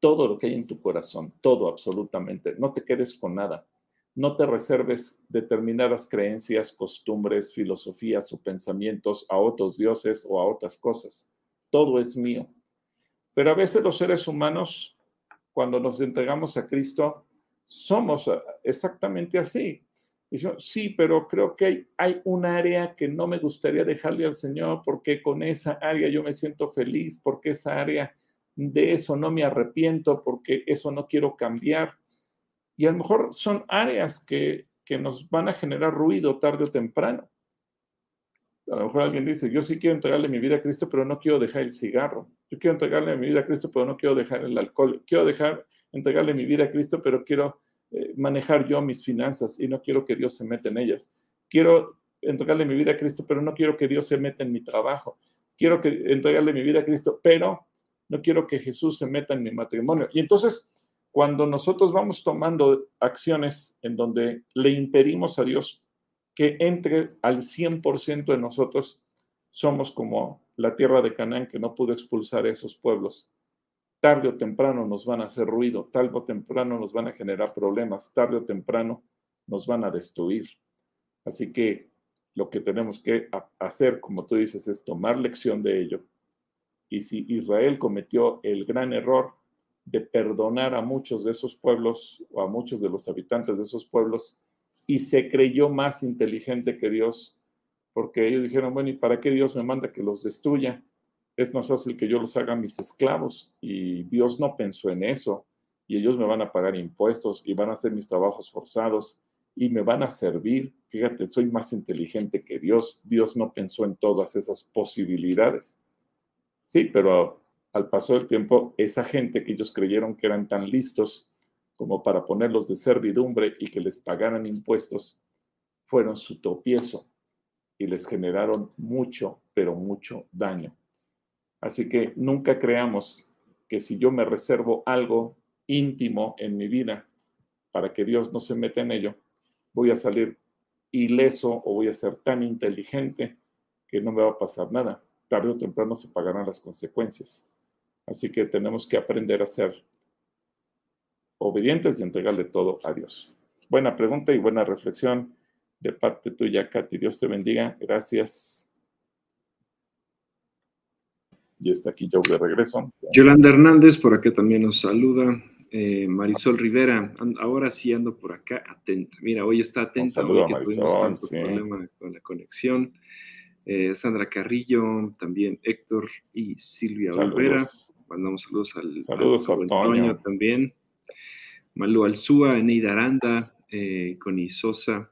todo lo que hay en tu corazón, todo absolutamente. No te quedes con nada no te reserves determinadas creencias, costumbres, filosofías o pensamientos a otros dioses o a otras cosas. Todo es mío. Pero a veces los seres humanos, cuando nos entregamos a Cristo, somos exactamente así. Sí, pero creo que hay, hay un área que no me gustaría dejarle al Señor porque con esa área yo me siento feliz, porque esa área de eso no me arrepiento, porque eso no quiero cambiar y a lo mejor son áreas que, nos van a generar ruido tarde o temprano. A lo mejor alguien dice, yo sí quiero entregarle mi vida a Cristo, pero no quiero dejar el cigarro. Yo quiero entregarle mi vida a Cristo, pero no quiero dejar el alcohol. Quiero dejar, entregarle mi vida a Cristo, pero quiero manejar yo mis finanzas y no quiero que Dios se meta en ellas. Quiero entregarle mi vida a Cristo, pero no quiero que Dios se meta en mi trabajo. Quiero que, entregarle mi vida a Cristo, pero no quiero que Jesús se meta en mi matrimonio. Y entonces cuando nosotros vamos tomando acciones en donde le impedimos a Dios que entre al 100% de nosotros, somos como la tierra de Canaán que no pudo expulsar a esos pueblos. Tarde o temprano nos van a hacer ruido, tarde o temprano nos van a generar problemas, tarde o temprano nos van a destruir. Así que lo que tenemos que hacer, como tú dices, es tomar lección de ello. Y si Israel cometió el gran error de perdonar a muchos de esos pueblos o a muchos de los habitantes de esos pueblos y se creyó más inteligente que Dios, porque ellos dijeron, bueno, ¿y para qué Dios me manda que los destruya? Es más fácil que yo los haga mis esclavos y Dios no pensó en eso y ellos me van a pagar impuestos y van a hacer mis trabajos forzados y me van a servir. Fíjate, soy más inteligente que Dios. Dios no pensó en todas esas posibilidades. Sí, pero al paso del tiempo, esa gente que ellos creyeron que eran tan listos como para ponerlos de servidumbre y que les pagaran impuestos, fueron su tropiezo y les generaron mucho, pero mucho daño. Así que nunca creamos que si yo me reservo algo íntimo en mi vida para que Dios no se meta en ello, voy a salir ileso o voy a ser tan inteligente que no me va a pasar nada tarde o temprano se pagarán las consecuencias. Así que tenemos que aprender a ser obedientes y entregarle todo a Dios. Buena pregunta y buena reflexión de parte tuya, Katy. Dios te bendiga. Gracias. Y está aquí yo de regreso. Yolanda Hernández por acá también nos saluda. Eh, Marisol Rivera, ahora sí ando por acá atenta. Mira, hoy está atenta saludo que Marisol, tuvimos tanto sí. problema con la conexión. Eh, Sandra Carrillo, también Héctor y Silvia Olvera. Mandamos saludos al, Saludos al a Toño. también. Malu Alzúa, Eneida Aranda, eh, Connie Sosa.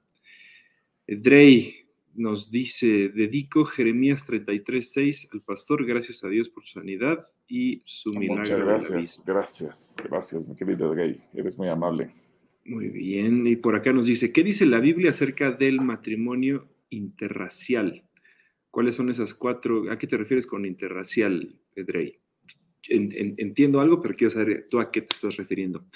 Eh, Drey nos dice, dedico Jeremías 33.6 al pastor, gracias a Dios por su sanidad y su milagro Muchas de la gracias, gracias, gracias, mi querido Gay. Eres muy amable. Muy bien, y por acá nos dice, ¿qué dice la Biblia acerca del matrimonio interracial? ¿Cuáles son esas cuatro? ¿A qué te refieres con interracial, Drey? En- en- entiendo algo, pero quiero saber tú a qué te estás refiriendo.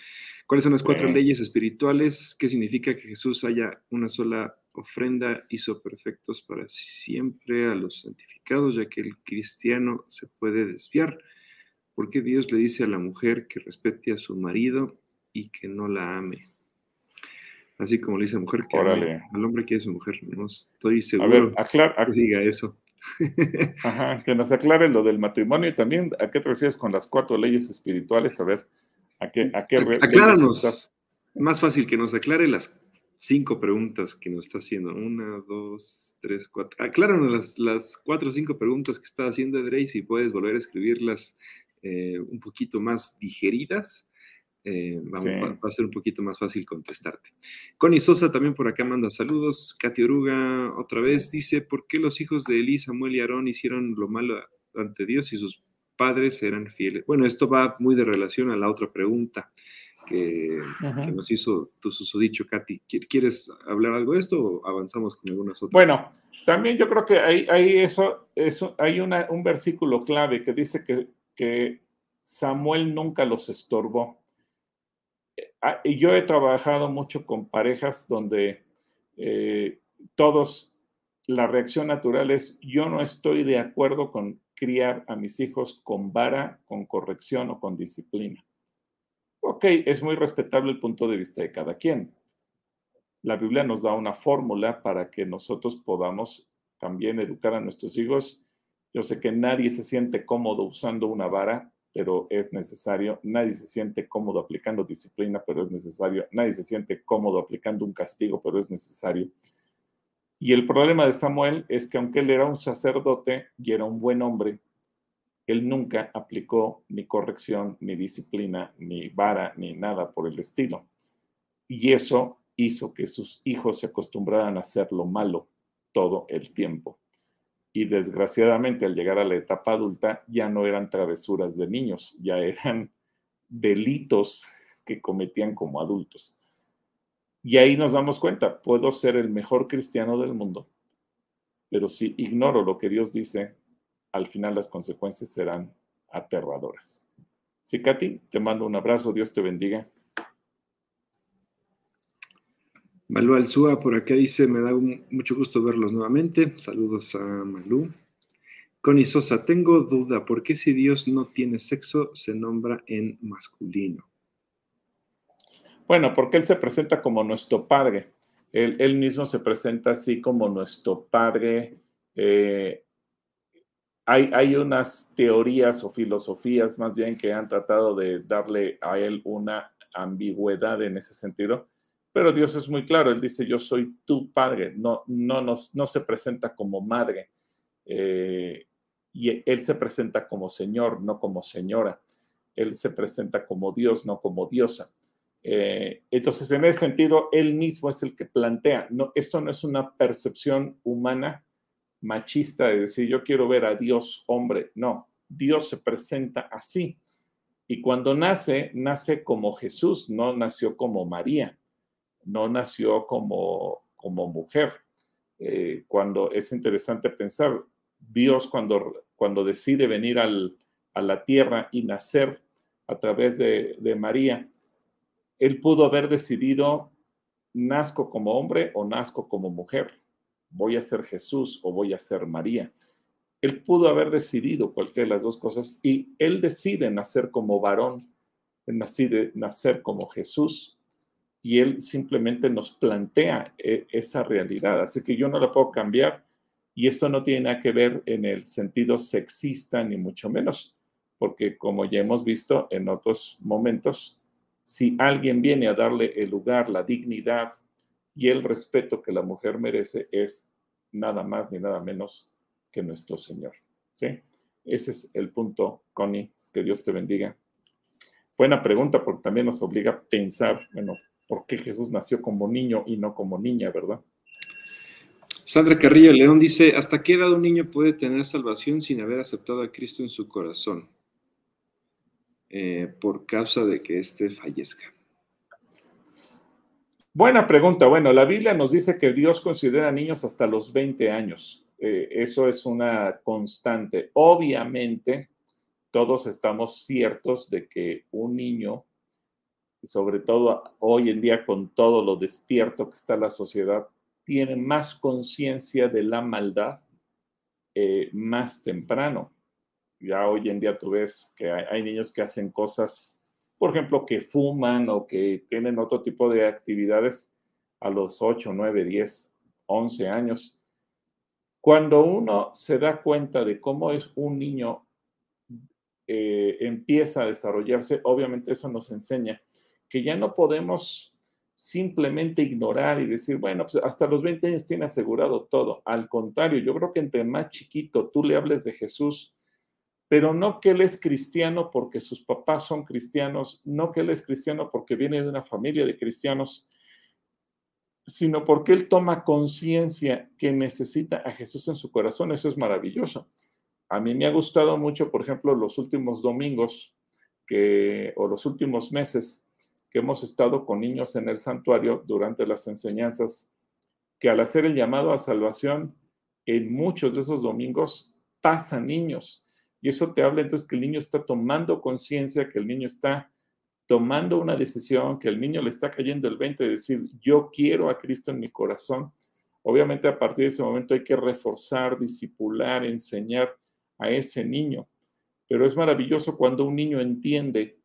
¿Cuáles son las cuatro leyes espirituales? ¿Qué significa que Jesús haya una sola ofrenda? Hizo perfectos para siempre a los santificados, ya que el cristiano se puede desviar. ¿Por qué Dios le dice a la mujer que respete a su marido y que no la ame? Así como le dice a la mujer que ame al hombre que es su mujer. No estoy A seguro ver, aclar, que diga eso. Ajá, que nos aclare lo del matrimonio y también a qué te refieres con las cuatro leyes espirituales. A ver, ¿a qué, a qué Acláranos. estás? Más fácil que nos aclare las cinco preguntas que nos está haciendo. Una, dos, tres, cuatro. Acláranos las, las cuatro o cinco preguntas que está haciendo Edrey, si puedes volver a escribirlas eh, un poquito más digeridas. eh, vamos, Sí. va, va a ser un poquito más fácil contestarte. Connie Sosa también por acá manda saludos. Katy Oruga otra vez dice, ¿por qué los hijos de Eli, Samuel y Aarón hicieron lo malo ante Dios y sus padres eran fieles? Bueno, esto va muy de relación a la otra pregunta que, nos hizo tu susodicho, Katy. ¿Qui- ¿Quieres hablar algo de esto o avanzamos con algunas otras? Bueno, también yo creo que hay, hay eso, eso, hay una, un versículo clave que dice que, que Samuel nunca los estorbó. Eh, ah, Y yo he trabajado mucho con parejas donde eh, todos, la reacción natural es, yo no estoy de acuerdo con criar a mis hijos con vara, con corrección o con disciplina. Ok, es muy respetable el punto de vista de cada quien. La Biblia nos da una fórmula para que nosotros podamos también educar a nuestros hijos. Yo sé que nadie se siente cómodo usando una vara, pero es necesario. Nadie se siente cómodo aplicando disciplina, pero es necesario. Nadie se siente cómodo aplicando un castigo, pero es necesario. Y el problema de Samuel es que aunque él era un sacerdote y era un buen hombre, él nunca aplicó ni corrección, ni disciplina, ni vara, ni nada por el estilo. Y eso hizo que sus hijos se acostumbraran a hacer lo malo todo el tiempo. Y desgraciadamente al llegar a la etapa adulta ya no eran travesuras de niños, ya eran delitos que cometían como adultos. Y ahí nos damos cuenta, puedo ser el mejor cristiano del mundo, pero si ignoro lo que Dios dice, al final las consecuencias serán aterradoras. Sí, Katy, te mando un abrazo, Dios te bendiga. Malú Alzúa por acá dice, me da un- mucho gusto verlos nuevamente. Saludos a Malú. Connie Sosa, tengo duda, ¿por qué si Dios no tiene sexo se nombra en masculino? Bueno, porque Él se presenta como nuestro Padre. Él, él mismo se presenta así como nuestro Padre. Eh, hay, unas teorías o filosofías más bien que han tratado de darle a Él una ambigüedad en ese sentido, pero Dios es muy claro. Él dice, yo soy tu Padre. No, no, nos, no se presenta como madre. Eh, y Él se presenta como Señor, no como señora. Él se presenta como Dios, no como diosa. Eh, entonces, en ese sentido, él mismo es el que plantea, no, esto no es una percepción humana machista de decir yo quiero ver a Dios hombre, no, Dios se presenta así. Y cuando nace, nace como Jesús, no nació como María, no nació como, como mujer. Eh, cuando es interesante pensar, Dios cuando, cuando decide venir al, a la tierra y nacer a través de, de María, él pudo haber decidido, nazco como hombre o nazco como mujer, voy a ser Jesús o voy a ser María. Él pudo haber decidido cualquiera de las dos cosas y él decide nacer como varón, decide nacer como Jesús y él simplemente nos plantea eh, esa realidad. Así que yo no la puedo cambiar y esto no tiene nada que ver en el sentido sexista ni mucho menos, porque como ya hemos visto en otros momentos, si alguien viene a darle el lugar, la dignidad y el respeto que la mujer merece, es nada más ni nada menos que nuestro Señor. ¿sí? Ese es el punto, Connie. Que Dios te bendiga. Buena pregunta, porque también nos obliga a pensar, bueno, ¿por qué Jesús nació como niño y no como niña, verdad? Sandra Carrillo León dice, ¿hasta qué edad un niño puede tener salvación sin haber aceptado a Cristo en su corazón? Eh, por causa de que éste fallezca. Buena pregunta. Bueno, la Biblia nos dice que Dios considera niños hasta los 20 años. Eh, eso es una constante. Obviamente, todos estamos ciertos de que un niño, sobre todo hoy en día con todo lo despierto que está la sociedad, tiene más conciencia de la maldad eh, más temprano. Ya hoy en día tú ves que hay niños que hacen cosas por ejemplo, que fuman o que tienen otro tipo de actividades a los 8, 9, 10, 11 años. Cuando uno se da cuenta de cómo es un niño, eh, empieza a desarrollarse, obviamente eso nos enseña que ya no podemos simplemente ignorar y decir, bueno, pues hasta los 20 años tiene asegurado todo. Al contrario, yo creo que entre más chiquito tú le hables de Jesús, pero no que él es cristiano porque sus papás son cristianos, no que él es cristiano porque viene de una familia de cristianos, sino porque él toma conciencia que necesita a Jesús en su corazón. Eso es maravilloso. A mí me ha gustado mucho, por ejemplo, los últimos domingos que, o los últimos meses que hemos estado con niños en el santuario durante las enseñanzas, que al hacer el llamado a salvación, en muchos de esos domingos pasan niños y eso te habla entonces que el niño está tomando conciencia, que el niño está tomando una decisión, que el niño le está cayendo el 20 de decir, yo quiero a Cristo en mi corazón. Obviamente a partir de ese momento hay que reforzar, disipular, enseñar a ese niño. Pero es maravilloso cuando un niño entiende,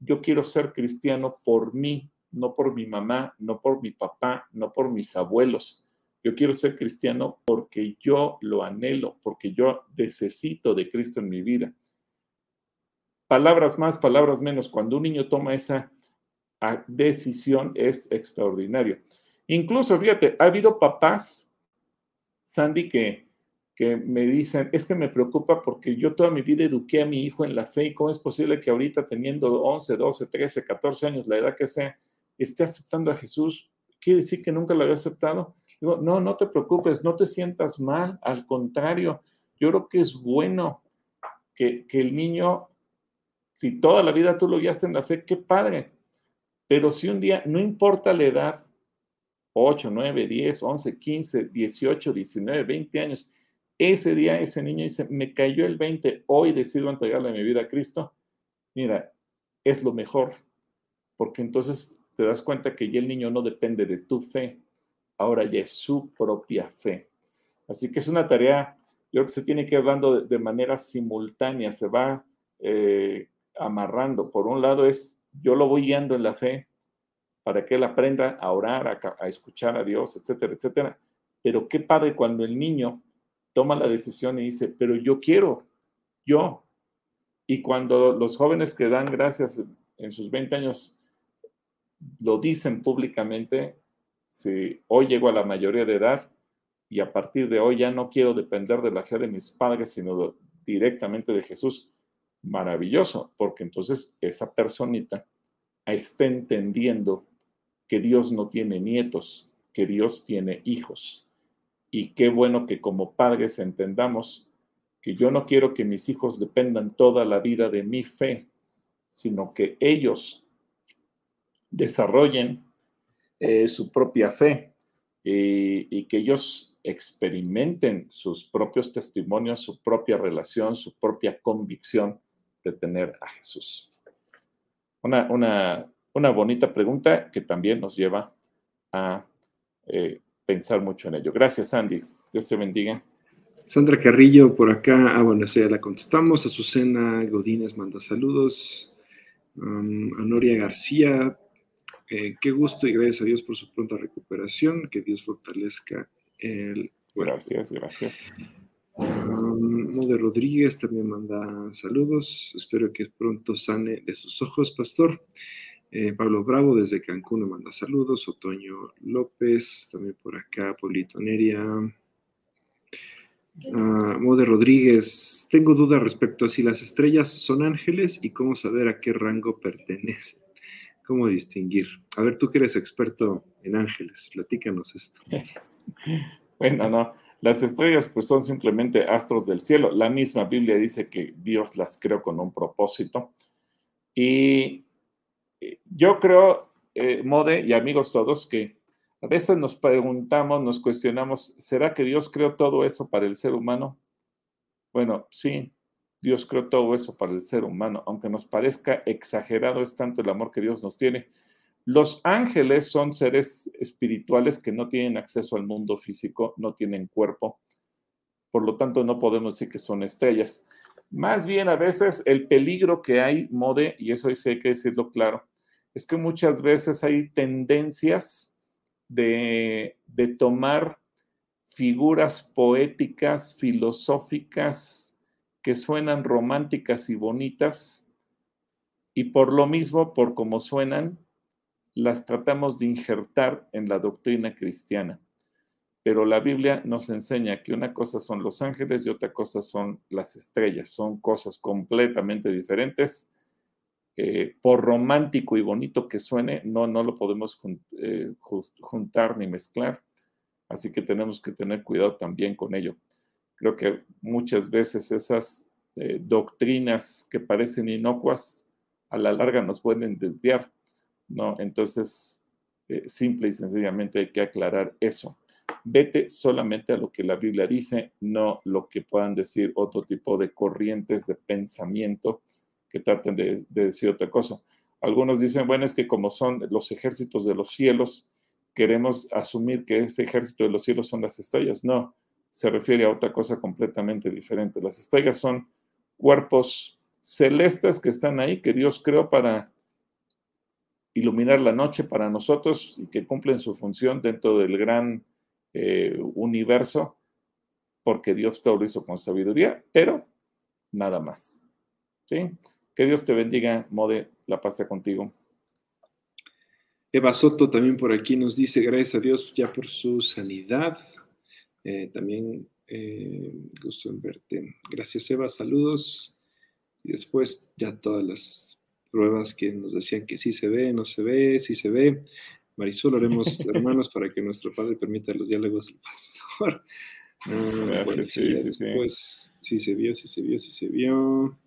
yo quiero ser cristiano por mí, no por mi mamá, no por mi papá, no por mis abuelos. Yo quiero ser cristiano porque yo lo anhelo, porque yo necesito de Cristo en mi vida. Palabras más, palabras menos. Cuando un niño toma esa ah, decisión es extraordinario. Incluso, fíjate, ha habido papás, Sandy, que, que me dicen, es que me preocupa porque yo toda mi vida eduqué a mi hijo en la fe y cómo es posible que ahorita teniendo 11, 12, 13, 14 años, la edad que sea, esté aceptando a Jesús. ¿Quiere decir que nunca lo había aceptado? No, no te preocupes, no te sientas mal, al contrario, yo creo que es bueno que, el niño, si toda la vida tú lo guiaste en la fe, qué padre, pero si un día, no importa la edad, 8, 9, 10, 11, 15, 18, 19, 20 años, ese día ese niño dice, me cayó el 20, hoy decido entregarle mi vida a Cristo, mira, es lo mejor, porque entonces te das cuenta que ya el niño no depende de tu fe, ahora ya es su propia fe. Así que es una tarea, yo creo que se tiene que ir dando de, manera simultánea, se va eh, amarrando. Por un lado es, yo lo voy guiando en la fe para que él aprenda a orar, a, a escuchar a Dios, etcétera, etcétera. Pero qué padre cuando el niño toma la decisión y dice, pero yo quiero, yo. Y cuando los jóvenes que dan gracias en sus 20 años lo dicen públicamente, si hoy llego a la mayoría de edad y a partir de hoy ya no quiero depender de la fe de mis padres, sino directamente de Jesús, maravilloso, porque entonces esa personita está entendiendo que Dios no tiene nietos, que Dios tiene hijos. Y qué bueno que como padres entendamos que yo no quiero que mis hijos dependan toda la vida de mi fe, sino que ellos desarrollen eh, su propia fe y, que ellos experimenten sus propios testimonios, su propia relación, su propia convicción de tener a Jesús. Una, una, bonita pregunta que también nos lleva a eh, pensar mucho en ello. Gracias, Andy. Dios te bendiga. Sandra Carrillo por acá, ah, bueno, ya la contestamos. Azucena Godínez manda saludos. Um, Anoria García, eh, qué gusto y gracias a Dios por su pronta recuperación. Que Dios fortalezca el Gracias, gracias. Um, Mode Rodríguez también manda saludos. Espero que pronto sane de sus ojos, pastor. Eh, Pablo Bravo desde Cancún me manda saludos. Otoño López, también por acá. Polito Neria. Uh, Mode Rodríguez, tengo duda respecto a si las estrellas son ángeles y cómo saber a qué rango pertenecen. ¿Cómo distinguir? A ver, tú que eres experto en ángeles, platícanos esto. *laughs* bueno, no, las estrellas pues son simplemente astros del cielo. La misma Biblia dice que Dios las creó con un propósito. Y eh, yo creo, eh, Mode y amigos todos, que a veces nos preguntamos, nos cuestionamos, ¿será que Dios creó todo eso para el ser humano? Bueno, sí, Dios creó todo eso para el ser humano, aunque nos parezca exagerado, es tanto el amor que Dios nos tiene. Los ángeles son seres espirituales que no tienen acceso al mundo físico, no tienen cuerpo, por lo tanto no podemos decir que son estrellas. Más bien a veces el peligro que hay, Mode, y eso sí hay que decirlo claro, es que muchas veces hay tendencias de, tomar figuras poéticas, filosóficas, que suenan románticas y bonitas, y por lo mismo, por cómo suenan, las tratamos de injertar en la doctrina cristiana. Pero la Biblia nos enseña que una cosa son los ángeles y otra cosa son las estrellas. Son cosas completamente diferentes eh, por romántico y bonito que suene, no, no lo podemos eh, juntar ni mezclar. Así que tenemos que tener cuidado también con ello. Creo que muchas veces esas eh, doctrinas que parecen inocuas, a la larga nos pueden desviar, ¿no? Entonces, simple y sencillamente hay que aclarar eso. Vete solamente a lo que la Biblia dice, no lo que puedan decir otro tipo de corrientes de pensamiento que traten de, decir otra cosa. Algunos dicen, bueno, es que como son los ejércitos de los cielos, queremos asumir que ese ejército de los cielos son las estrellas. No, se refiere a otra cosa completamente diferente. Las estrellas son cuerpos celestes que están ahí, que Dios creó para iluminar la noche para nosotros y que cumplen su función dentro del gran eh, universo, porque Dios todo lo hizo con sabiduría, pero nada más. ¿Sí? Que Dios te bendiga, Mode, la paz contigo. Eva Soto también por aquí nos dice, gracias a Dios ya por su sanidad. Eh, también eh, gusto en verte. Gracias Eva, saludos. Y después ya todas las pruebas que nos decían que sí se ve, no se ve, sí se ve. Marisol, oremos *laughs* hermanos para que nuestro Padre permita los diálogos del pastor. *laughs* Ah, sí, sí, después sí se vio, sí se vio, sí se vio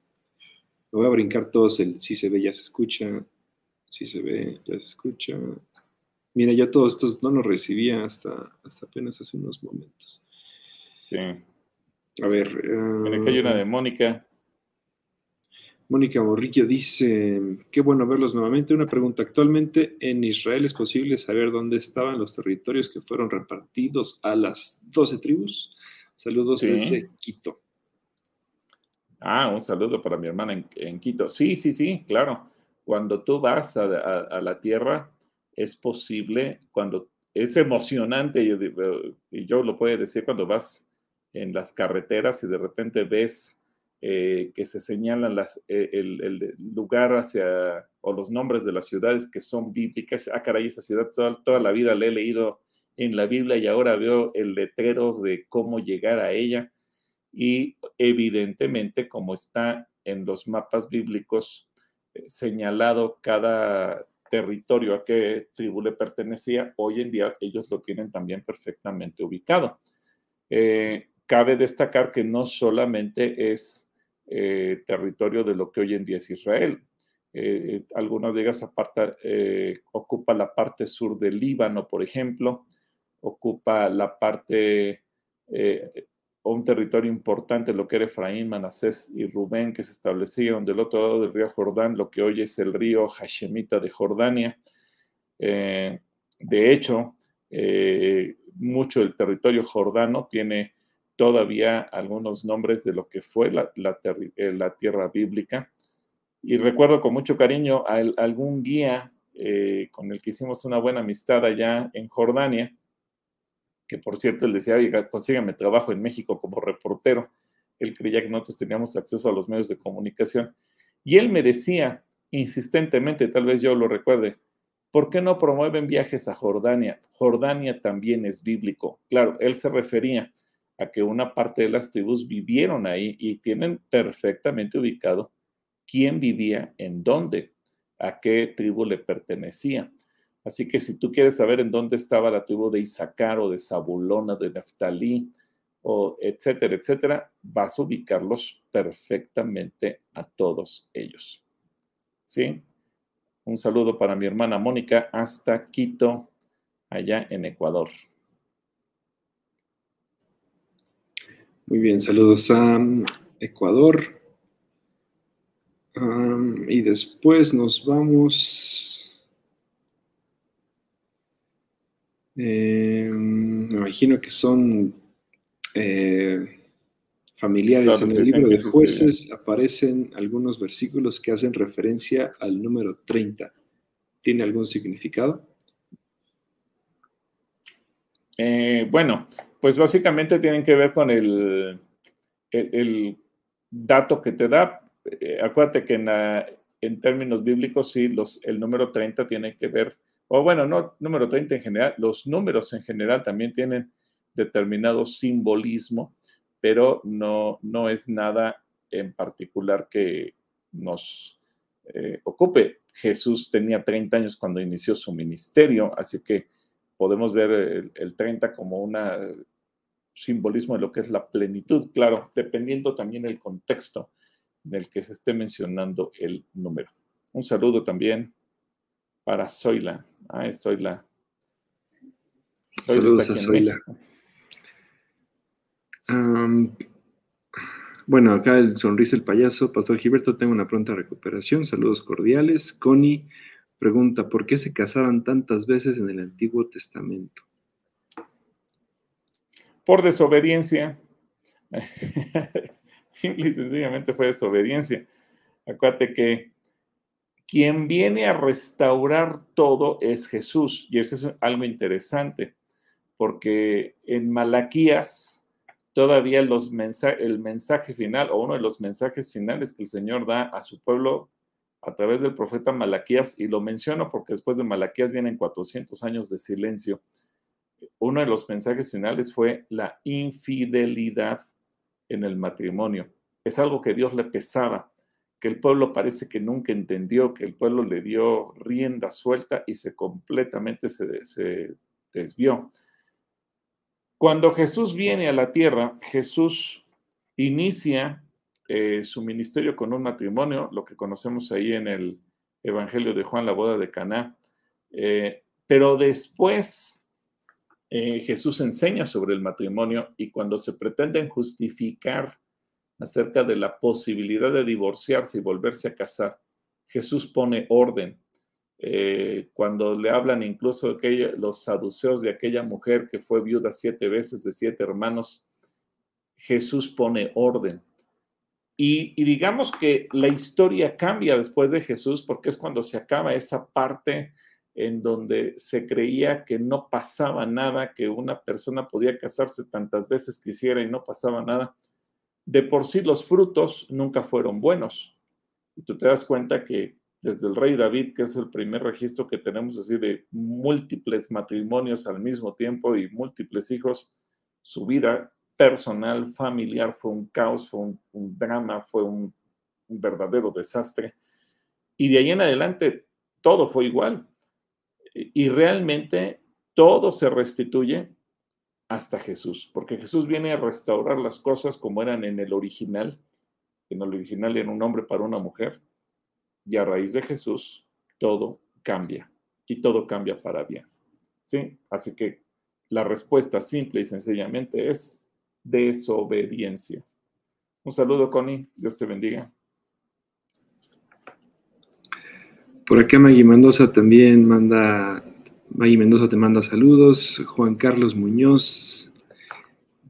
voy a brincar todos el si se ve, ya se escucha, si se ve, ya se escucha. Mira, ya todos estos no los recibía hasta, hasta apenas hace unos momentos. Sí. A ver. Mira, aquí hay una de Mónica. Mónica Morrillo dice, qué bueno verlos nuevamente. Una pregunta, actualmente en Israel es posible saber dónde estaban los territorios que fueron repartidos a las 12 tribus. Saludos desde Quito. Ah, un saludo para mi hermana en, Quito. Sí, sí, sí, claro. Cuando tú vas a, la tierra, es posible, cuando es emocionante, y yo lo puedo decir cuando vas en las carreteras y de repente ves eh, que se señalan las, eh, el, lugar hacia, o los nombres de las ciudades que son bíblicas. Ah, caray, esa ciudad toda, toda la vida la he leído en la Biblia y ahora veo el letrero de cómo llegar a ella y evidentemente como está en los mapas bíblicos eh, señalado cada territorio a qué tribu le pertenecía, hoy en día ellos lo tienen también perfectamente ubicado. Eh, cabe destacar que no solamente es eh, territorio de lo que hoy en día es Israel. algunas de ellas aparta, ocupa la parte sur del Líbano, por ejemplo, ocupa la parte un territorio importante, lo que era Efraín, Manasés y Rubén, que se establecieron del otro lado del río Jordán, lo que hoy es el río Hashemita de Jordania. Eh, de hecho, eh, mucho del territorio jordano tiene todavía algunos nombres de lo que fue la, eh, tierra bíblica. Y recuerdo con mucho cariño a, algún guía con el que hicimos una buena amistad allá en Jordania, que por cierto él decía, oiga, consígame trabajo en México como reportero. Él creía que nosotros teníamos acceso a los medios de comunicación. Y él me decía insistentemente, tal vez yo lo recuerde, ¿por qué no promueven viajes a Jordania? Jordania también es bíblico. Claro, él se refería a que una parte de las tribus vivieron ahí y tienen perfectamente ubicado quién vivía en dónde, a qué tribu le pertenecía. Así que si tú quieres saber en dónde estaba la tribu de Isaacar o de Zabulón de Naftalí, o etcétera, etcétera, vas a ubicarlos perfectamente a todos ellos. ¿Sí? Un saludo para mi hermana Mónica hasta Quito, allá en Ecuador. Muy bien, saludos a Ecuador. y después nos vamos. Em, me imagino que son eh, familiares. en el libro de jueces aparecen algunos versículos que hacen referencia al número 30. ¿Tiene algún significado? Eh, bueno, pues básicamente tienen que ver con el, el, dato que te da. Eh, acuérdate que en, en, términos bíblicos, sí, los, el número 30 tiene que ver, o bueno, no número 30 en general, los números en general también tienen determinado simbolismo, pero no, no es nada en particular que nos eh, ocupe. Jesús tenía 30 años cuando inició su ministerio, así que podemos ver el, 30 como un simbolismo de lo que es la plenitud, claro, dependiendo también el contexto en el que se esté mencionando el número. Un saludo también para Zoila. Ah, es Zoila. Saludos a Zoila. bueno, acá el sonrisa el payaso. Pastor Gilberto, tengo una pronta recuperación. Saludos cordiales. Connie Pregunta, ¿por qué se casaban tantas veces en el Antiguo Testamento? Por desobediencia. *laughs* Simple y sencillamente fue desobediencia. Acuérdate que quien viene a restaurar todo es Jesús. Y eso es algo interesante, porque en Malaquías todavía el mensaje final o uno de los mensajes finales que el Señor da a su pueblo a través del profeta Malaquías, y lo menciono porque después de Malaquías vienen 400 años de silencio, uno de los mensajes finales fue la infidelidad en el matrimonio. Es algo que Dios le pesaba, que el pueblo parece que nunca entendió, que el pueblo le dio rienda suelta y se completamente se, desvió. Cuando Jesús viene a la tierra, Jesús inicia eh, su ministerio con un matrimonio, lo que conocemos ahí en el Evangelio de Juan, la boda de Caná. Eh, pero después eh, Jesús enseña sobre el matrimonio y cuando se pretenden justificar acerca de la posibilidad de divorciarse y volverse a casar, Jesús pone orden. cuando le hablan incluso de los saduceos de aquella mujer que fue viuda siete veces de siete hermanos, Jesús pone orden. Y, digamos que la historia cambia después de Jesús porque es cuando se acaba esa parte en donde se creía que no pasaba nada, que una persona podía casarse tantas veces quisiera y no pasaba nada. De por sí los frutos nunca fueron buenos. Y tú te das cuenta que desde el rey David, que es el primer registro que tenemos así de múltiples matrimonios al mismo tiempo y múltiples hijos, su vida personal, familiar, fue un caos, fue un, drama, fue un, verdadero desastre. Y de ahí en adelante todo fue igual. Y realmente todo se restituye hasta Jesús, porque Jesús viene a restaurar las cosas como eran en el original. En el original era un hombre para una mujer. Y a raíz de Jesús todo cambia y todo cambia para bien. ¿Sí? Así que la respuesta simple y sencillamente es desobediencia. Un saludo, Connie. Dios te bendiga. Por acá Maggie Mendoza también manda, Maggie Mendoza te manda saludos. Juan Carlos Muñoz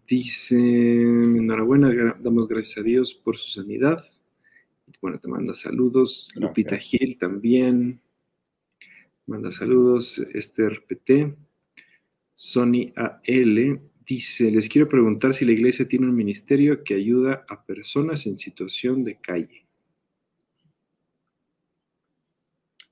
Dice, enhorabuena, damos gracias a Dios por su sanidad. Bueno, te manda saludos. Lupita Gil también. Manda saludos. Esther PT. Sony AL dice, les quiero preguntar si la iglesia tiene un ministerio que ayuda a personas en situación de calle.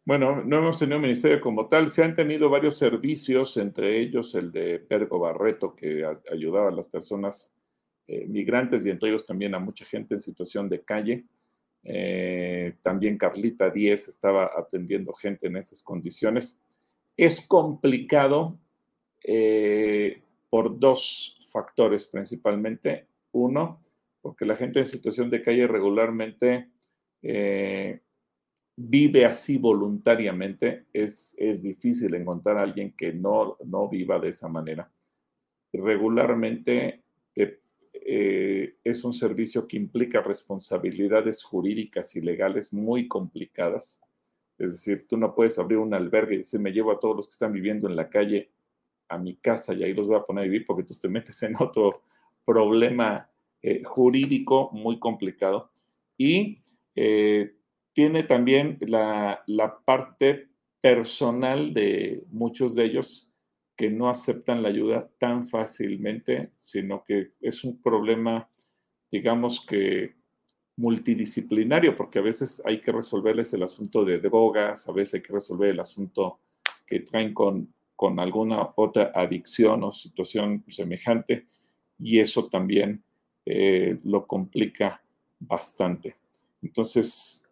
Bueno, no hemos tenido ministerio como tal, se han tenido varios servicios, entre ellos el de Pergo Barreto, que ayudaba a las personas eh, migrantes y entre ellos también a mucha gente en situación de calle. Eh, también Carlita Díez estaba atendiendo gente en esas condiciones. Es complicado eh, por dos factores principalmente. Uno, porque la gente en situación de calle regularmente vive así voluntariamente, es, es difícil encontrar a alguien que no, no viva de esa manera. Regularmente eh, es un servicio que implica responsabilidades jurídicas y legales muy complicadas. Es decir, tú no puedes abrir un albergue y decir, me llevo a todos los que están viviendo en la calle a mi casa y ahí los voy a poner a vivir porque tú te metes en otro problema eh, jurídico muy complicado. Y eh, tiene también la, parte personal de muchos de ellos que no aceptan la ayuda tan fácilmente, sino que es un problema, digamos que multidisciplinario, porque a veces hay que resolverles el asunto de drogas, a veces hay que resolver el asunto que traen con, con alguna otra adicción o situación semejante, y eso también eh, lo complica bastante. Entonces,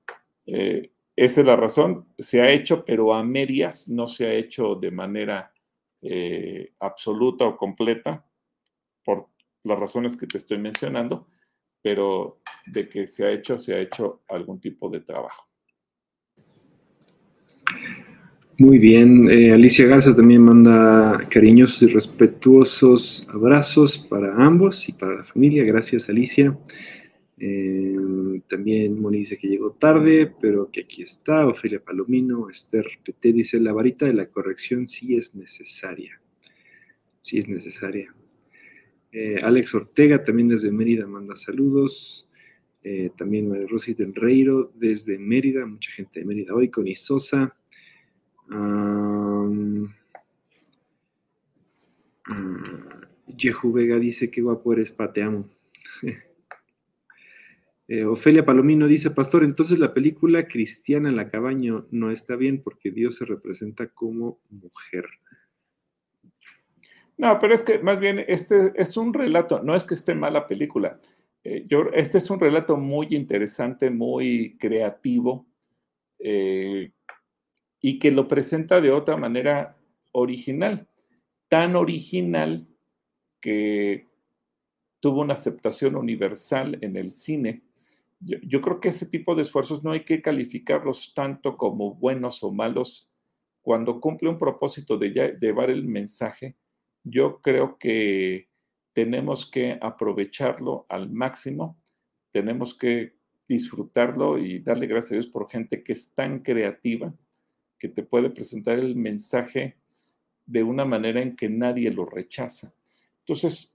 eh, esa es la razón. Se ha hecho, pero a medias, no se ha hecho de manera eh, absoluta o completa, por las razones que te estoy mencionando, pero de que se ha hecho, se ha hecho algún tipo de trabajo. Muy bien, eh, Alicia Garza también manda cariñosos y respetuosos abrazos para ambos y para la familia. Gracias, Alicia. También Moni dice que llegó tarde, pero que aquí está. Ofelia Palomino, Esther PT dice, la varita de la corrección sí es necesaria. Sí es necesaria. Eh, Alex Ortega, también desde Mérida, manda saludos. Eh, también María Rosy del Reiro, desde Mérida, mucha gente de Mérida hoy, con Isosa. Um, Vega dice, qué guapo eres, pateamo. *laughs* Eh, Ofelia Palomino dice, Pastor, entonces la película cristiana en la cabaña no está bien porque Dios se representa como mujer. No, pero es que más bien este es un relato, no es que esté mala película. Eh, yo, este es un relato muy interesante, muy creativo eh, y que lo presenta de otra manera original, tan original que tuvo una aceptación universal en el cine yo, creo que ese tipo de esfuerzos no hay que calificarlos tanto como buenos o malos. Cuando cumple un propósito de llevar el mensaje, yo creo que tenemos que aprovecharlo al máximo, tenemos que disfrutarlo y darle gracias a Dios por gente que es tan creativa que te puede presentar el mensaje de una manera en que nadie lo rechaza. Entonces,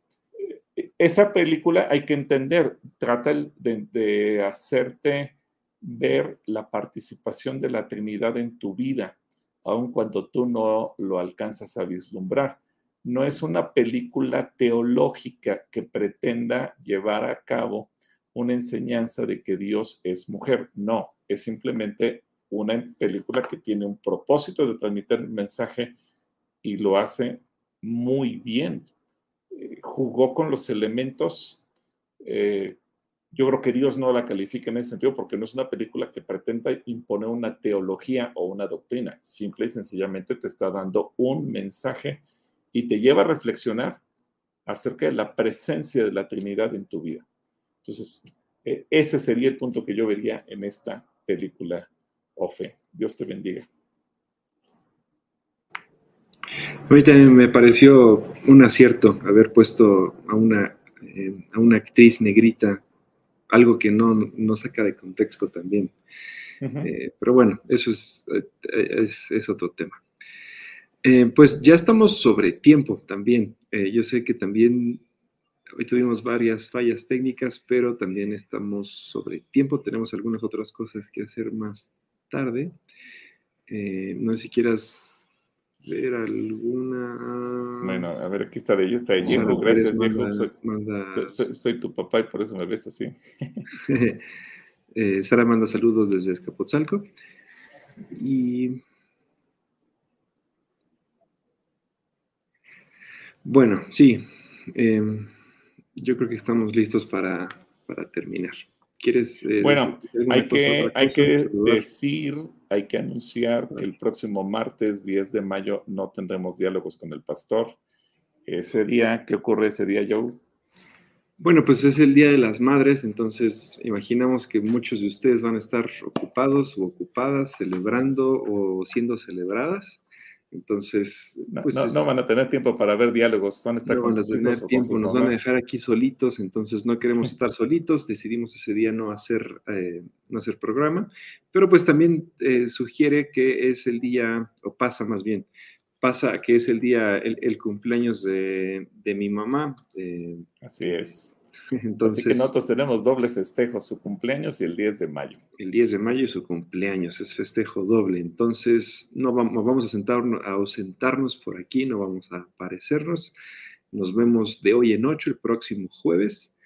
esa película hay que entender, trata de, hacerte ver la participación de la Trinidad en tu vida, aun cuando tú no lo alcanzas a vislumbrar. No es una película teológica que pretenda llevar a cabo una enseñanza de que Dios es mujer. No, es simplemente una película que tiene un propósito de transmitir un mensaje y lo hace muy bien jugó con los elementos. Eh, yo creo que Dios no la califica en ese sentido porque no es una película que pretenda imponer una teología o una doctrina. Simple y sencillamente te está dando un mensaje y te lleva a reflexionar acerca de la presencia de la Trinidad en tu vida. Entonces, eh, ese sería el punto que yo vería en esta película, Ofe. Dios te bendiga. A mí también me pareció un acierto haber puesto a una, eh, a una actriz negrita, algo que no, no saca de contexto también. Eh, pero bueno, eso es, eh, es, otro tema. pues ya estamos sobre tiempo también. yo sé que también hoy tuvimos varias fallas técnicas, pero también estamos sobre tiempo. Tenemos algunas otras cosas que hacer más tarde. No sé si quieras ver alguna. Bueno, a ver, aquí está de ella, está de Yehu. Gracias, Yehu. Soy, soy, tu papá y por eso me ves así. *laughs* eh, Sara manda saludos desde Escapotzalco. Y. Bueno, sí. Eh, yo creo que estamos listos para, para terminar. ¿Quieres? Eh, bueno, hay que, hay que decir, hay que anunciar que el próximo martes 10 de mayo no tendremos diálogos con el pastor. Ese día, ¿qué ocurre ese día, Joe? Bueno, pues es el Día de las Madres, entonces imaginamos que muchos de ustedes van a estar ocupados o ocupadas, celebrando o siendo celebradas. Entonces, no, pues no, van a tener tiempo para ver diálogos, van a estar no van a tener tiempo, nos van a dejar aquí solitos, entonces no queremos *laughs* estar solitos, decidimos ese día no hacer, eh, no hacer programa, pero pues también eh, sugiere que es el día, o pasa más bien, pasa que es el día, el, cumpleaños de, de, mi mamá. Eh, Así es. Entonces, *laughs* Así que nosotros tenemos doble festejo, su cumpleaños y el 10 de mayo. El 10 de mayo y su cumpleaños, es festejo doble. Entonces, no vamos, vamos a, sentarnos, a ausentarnos por aquí, no vamos a aparecernos. Nos vemos de hoy en ocho, el próximo jueves,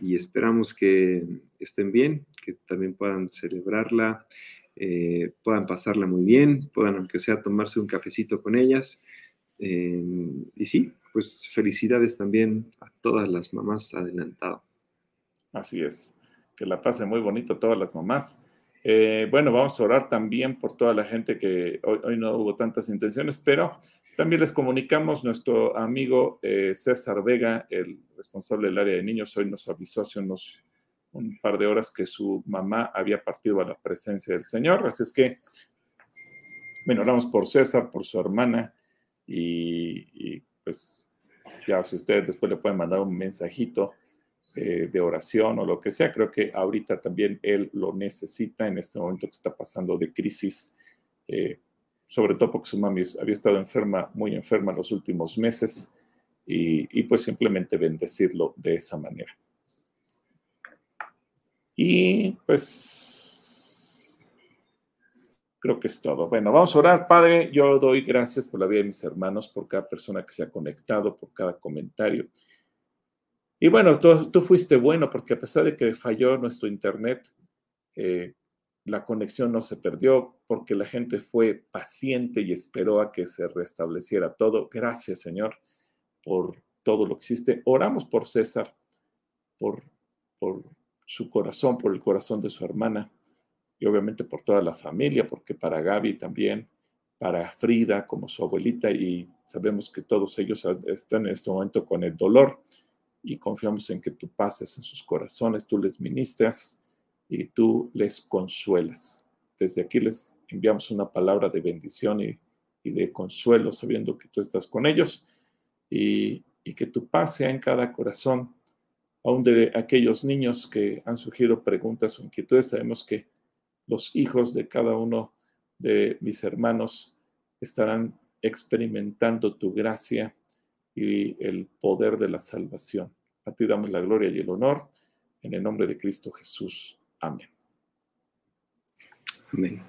y esperamos que estén bien, que también puedan celebrarla, eh, puedan pasarla muy bien, puedan, aunque sea, tomarse un cafecito con ellas. Eh, y sí, pues felicidades también a todas las mamás adelantado. Así es, que la pasen muy bonito todas las mamás. Eh, bueno, vamos a orar también por toda la gente que hoy, no hubo tantas intenciones, pero también les comunicamos, nuestro amigo eh, César Vega, el responsable del área de niños, hoy nos avisó hace unos un par de horas que su mamá había partido a la presencia del Señor. Así es que, bueno, oramos por César, por su hermana y pues ya si ustedes después le pueden mandar un mensajito eh, de oración o lo que sea, creo que ahorita también él lo necesita en este momento que está pasando de crisis, eh, sobre todo porque su mami había estado enferma, muy enferma en los últimos meses y, y pues simplemente bendecirlo de esa manera. Y pues Creo que es todo. Bueno, vamos a orar, Padre. Yo doy gracias por la vida de mis hermanos, por cada persona que se ha conectado, por cada comentario. Y bueno, tú, fuiste bueno porque a pesar de que falló nuestro internet, eh, la conexión no se perdió porque la gente fue paciente y esperó a que se restableciera todo. Gracias, Señor, por todo lo que hiciste. Oramos por César, por, por su corazón, por el corazón de su hermana y obviamente por toda la familia, porque para Gaby también, para Frida como su abuelita, y sabemos que todos ellos están en este momento con el dolor y confiamos en que tú pases en sus corazones, tú les ministras y tú les consuelas. Desde aquí les enviamos una palabra de bendición y, de consuelo, sabiendo que tú estás con ellos y, y que tu paz sea en cada corazón, aún de aquellos niños que han surgido preguntas o inquietudes. Sabemos que los hijos de cada uno de mis hermanos estarán experimentando tu gracia y el poder de la salvación. A ti damos la gloria y el honor en el nombre de Cristo Jesús. Amén. Amén.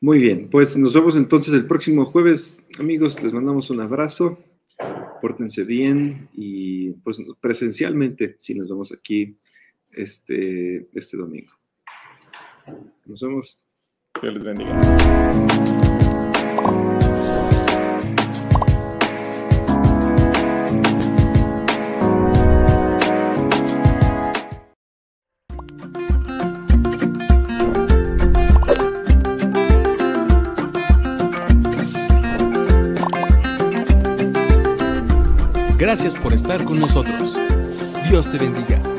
Muy bien, pues nos vemos entonces el próximo jueves. Amigos, les mandamos un abrazo. Pórtense bien y pues presencialmente si nos vemos aquí este, este domingo. Nos vemos. Dios les bendiga. Gracias por estar con nosotros. Dios te bendiga.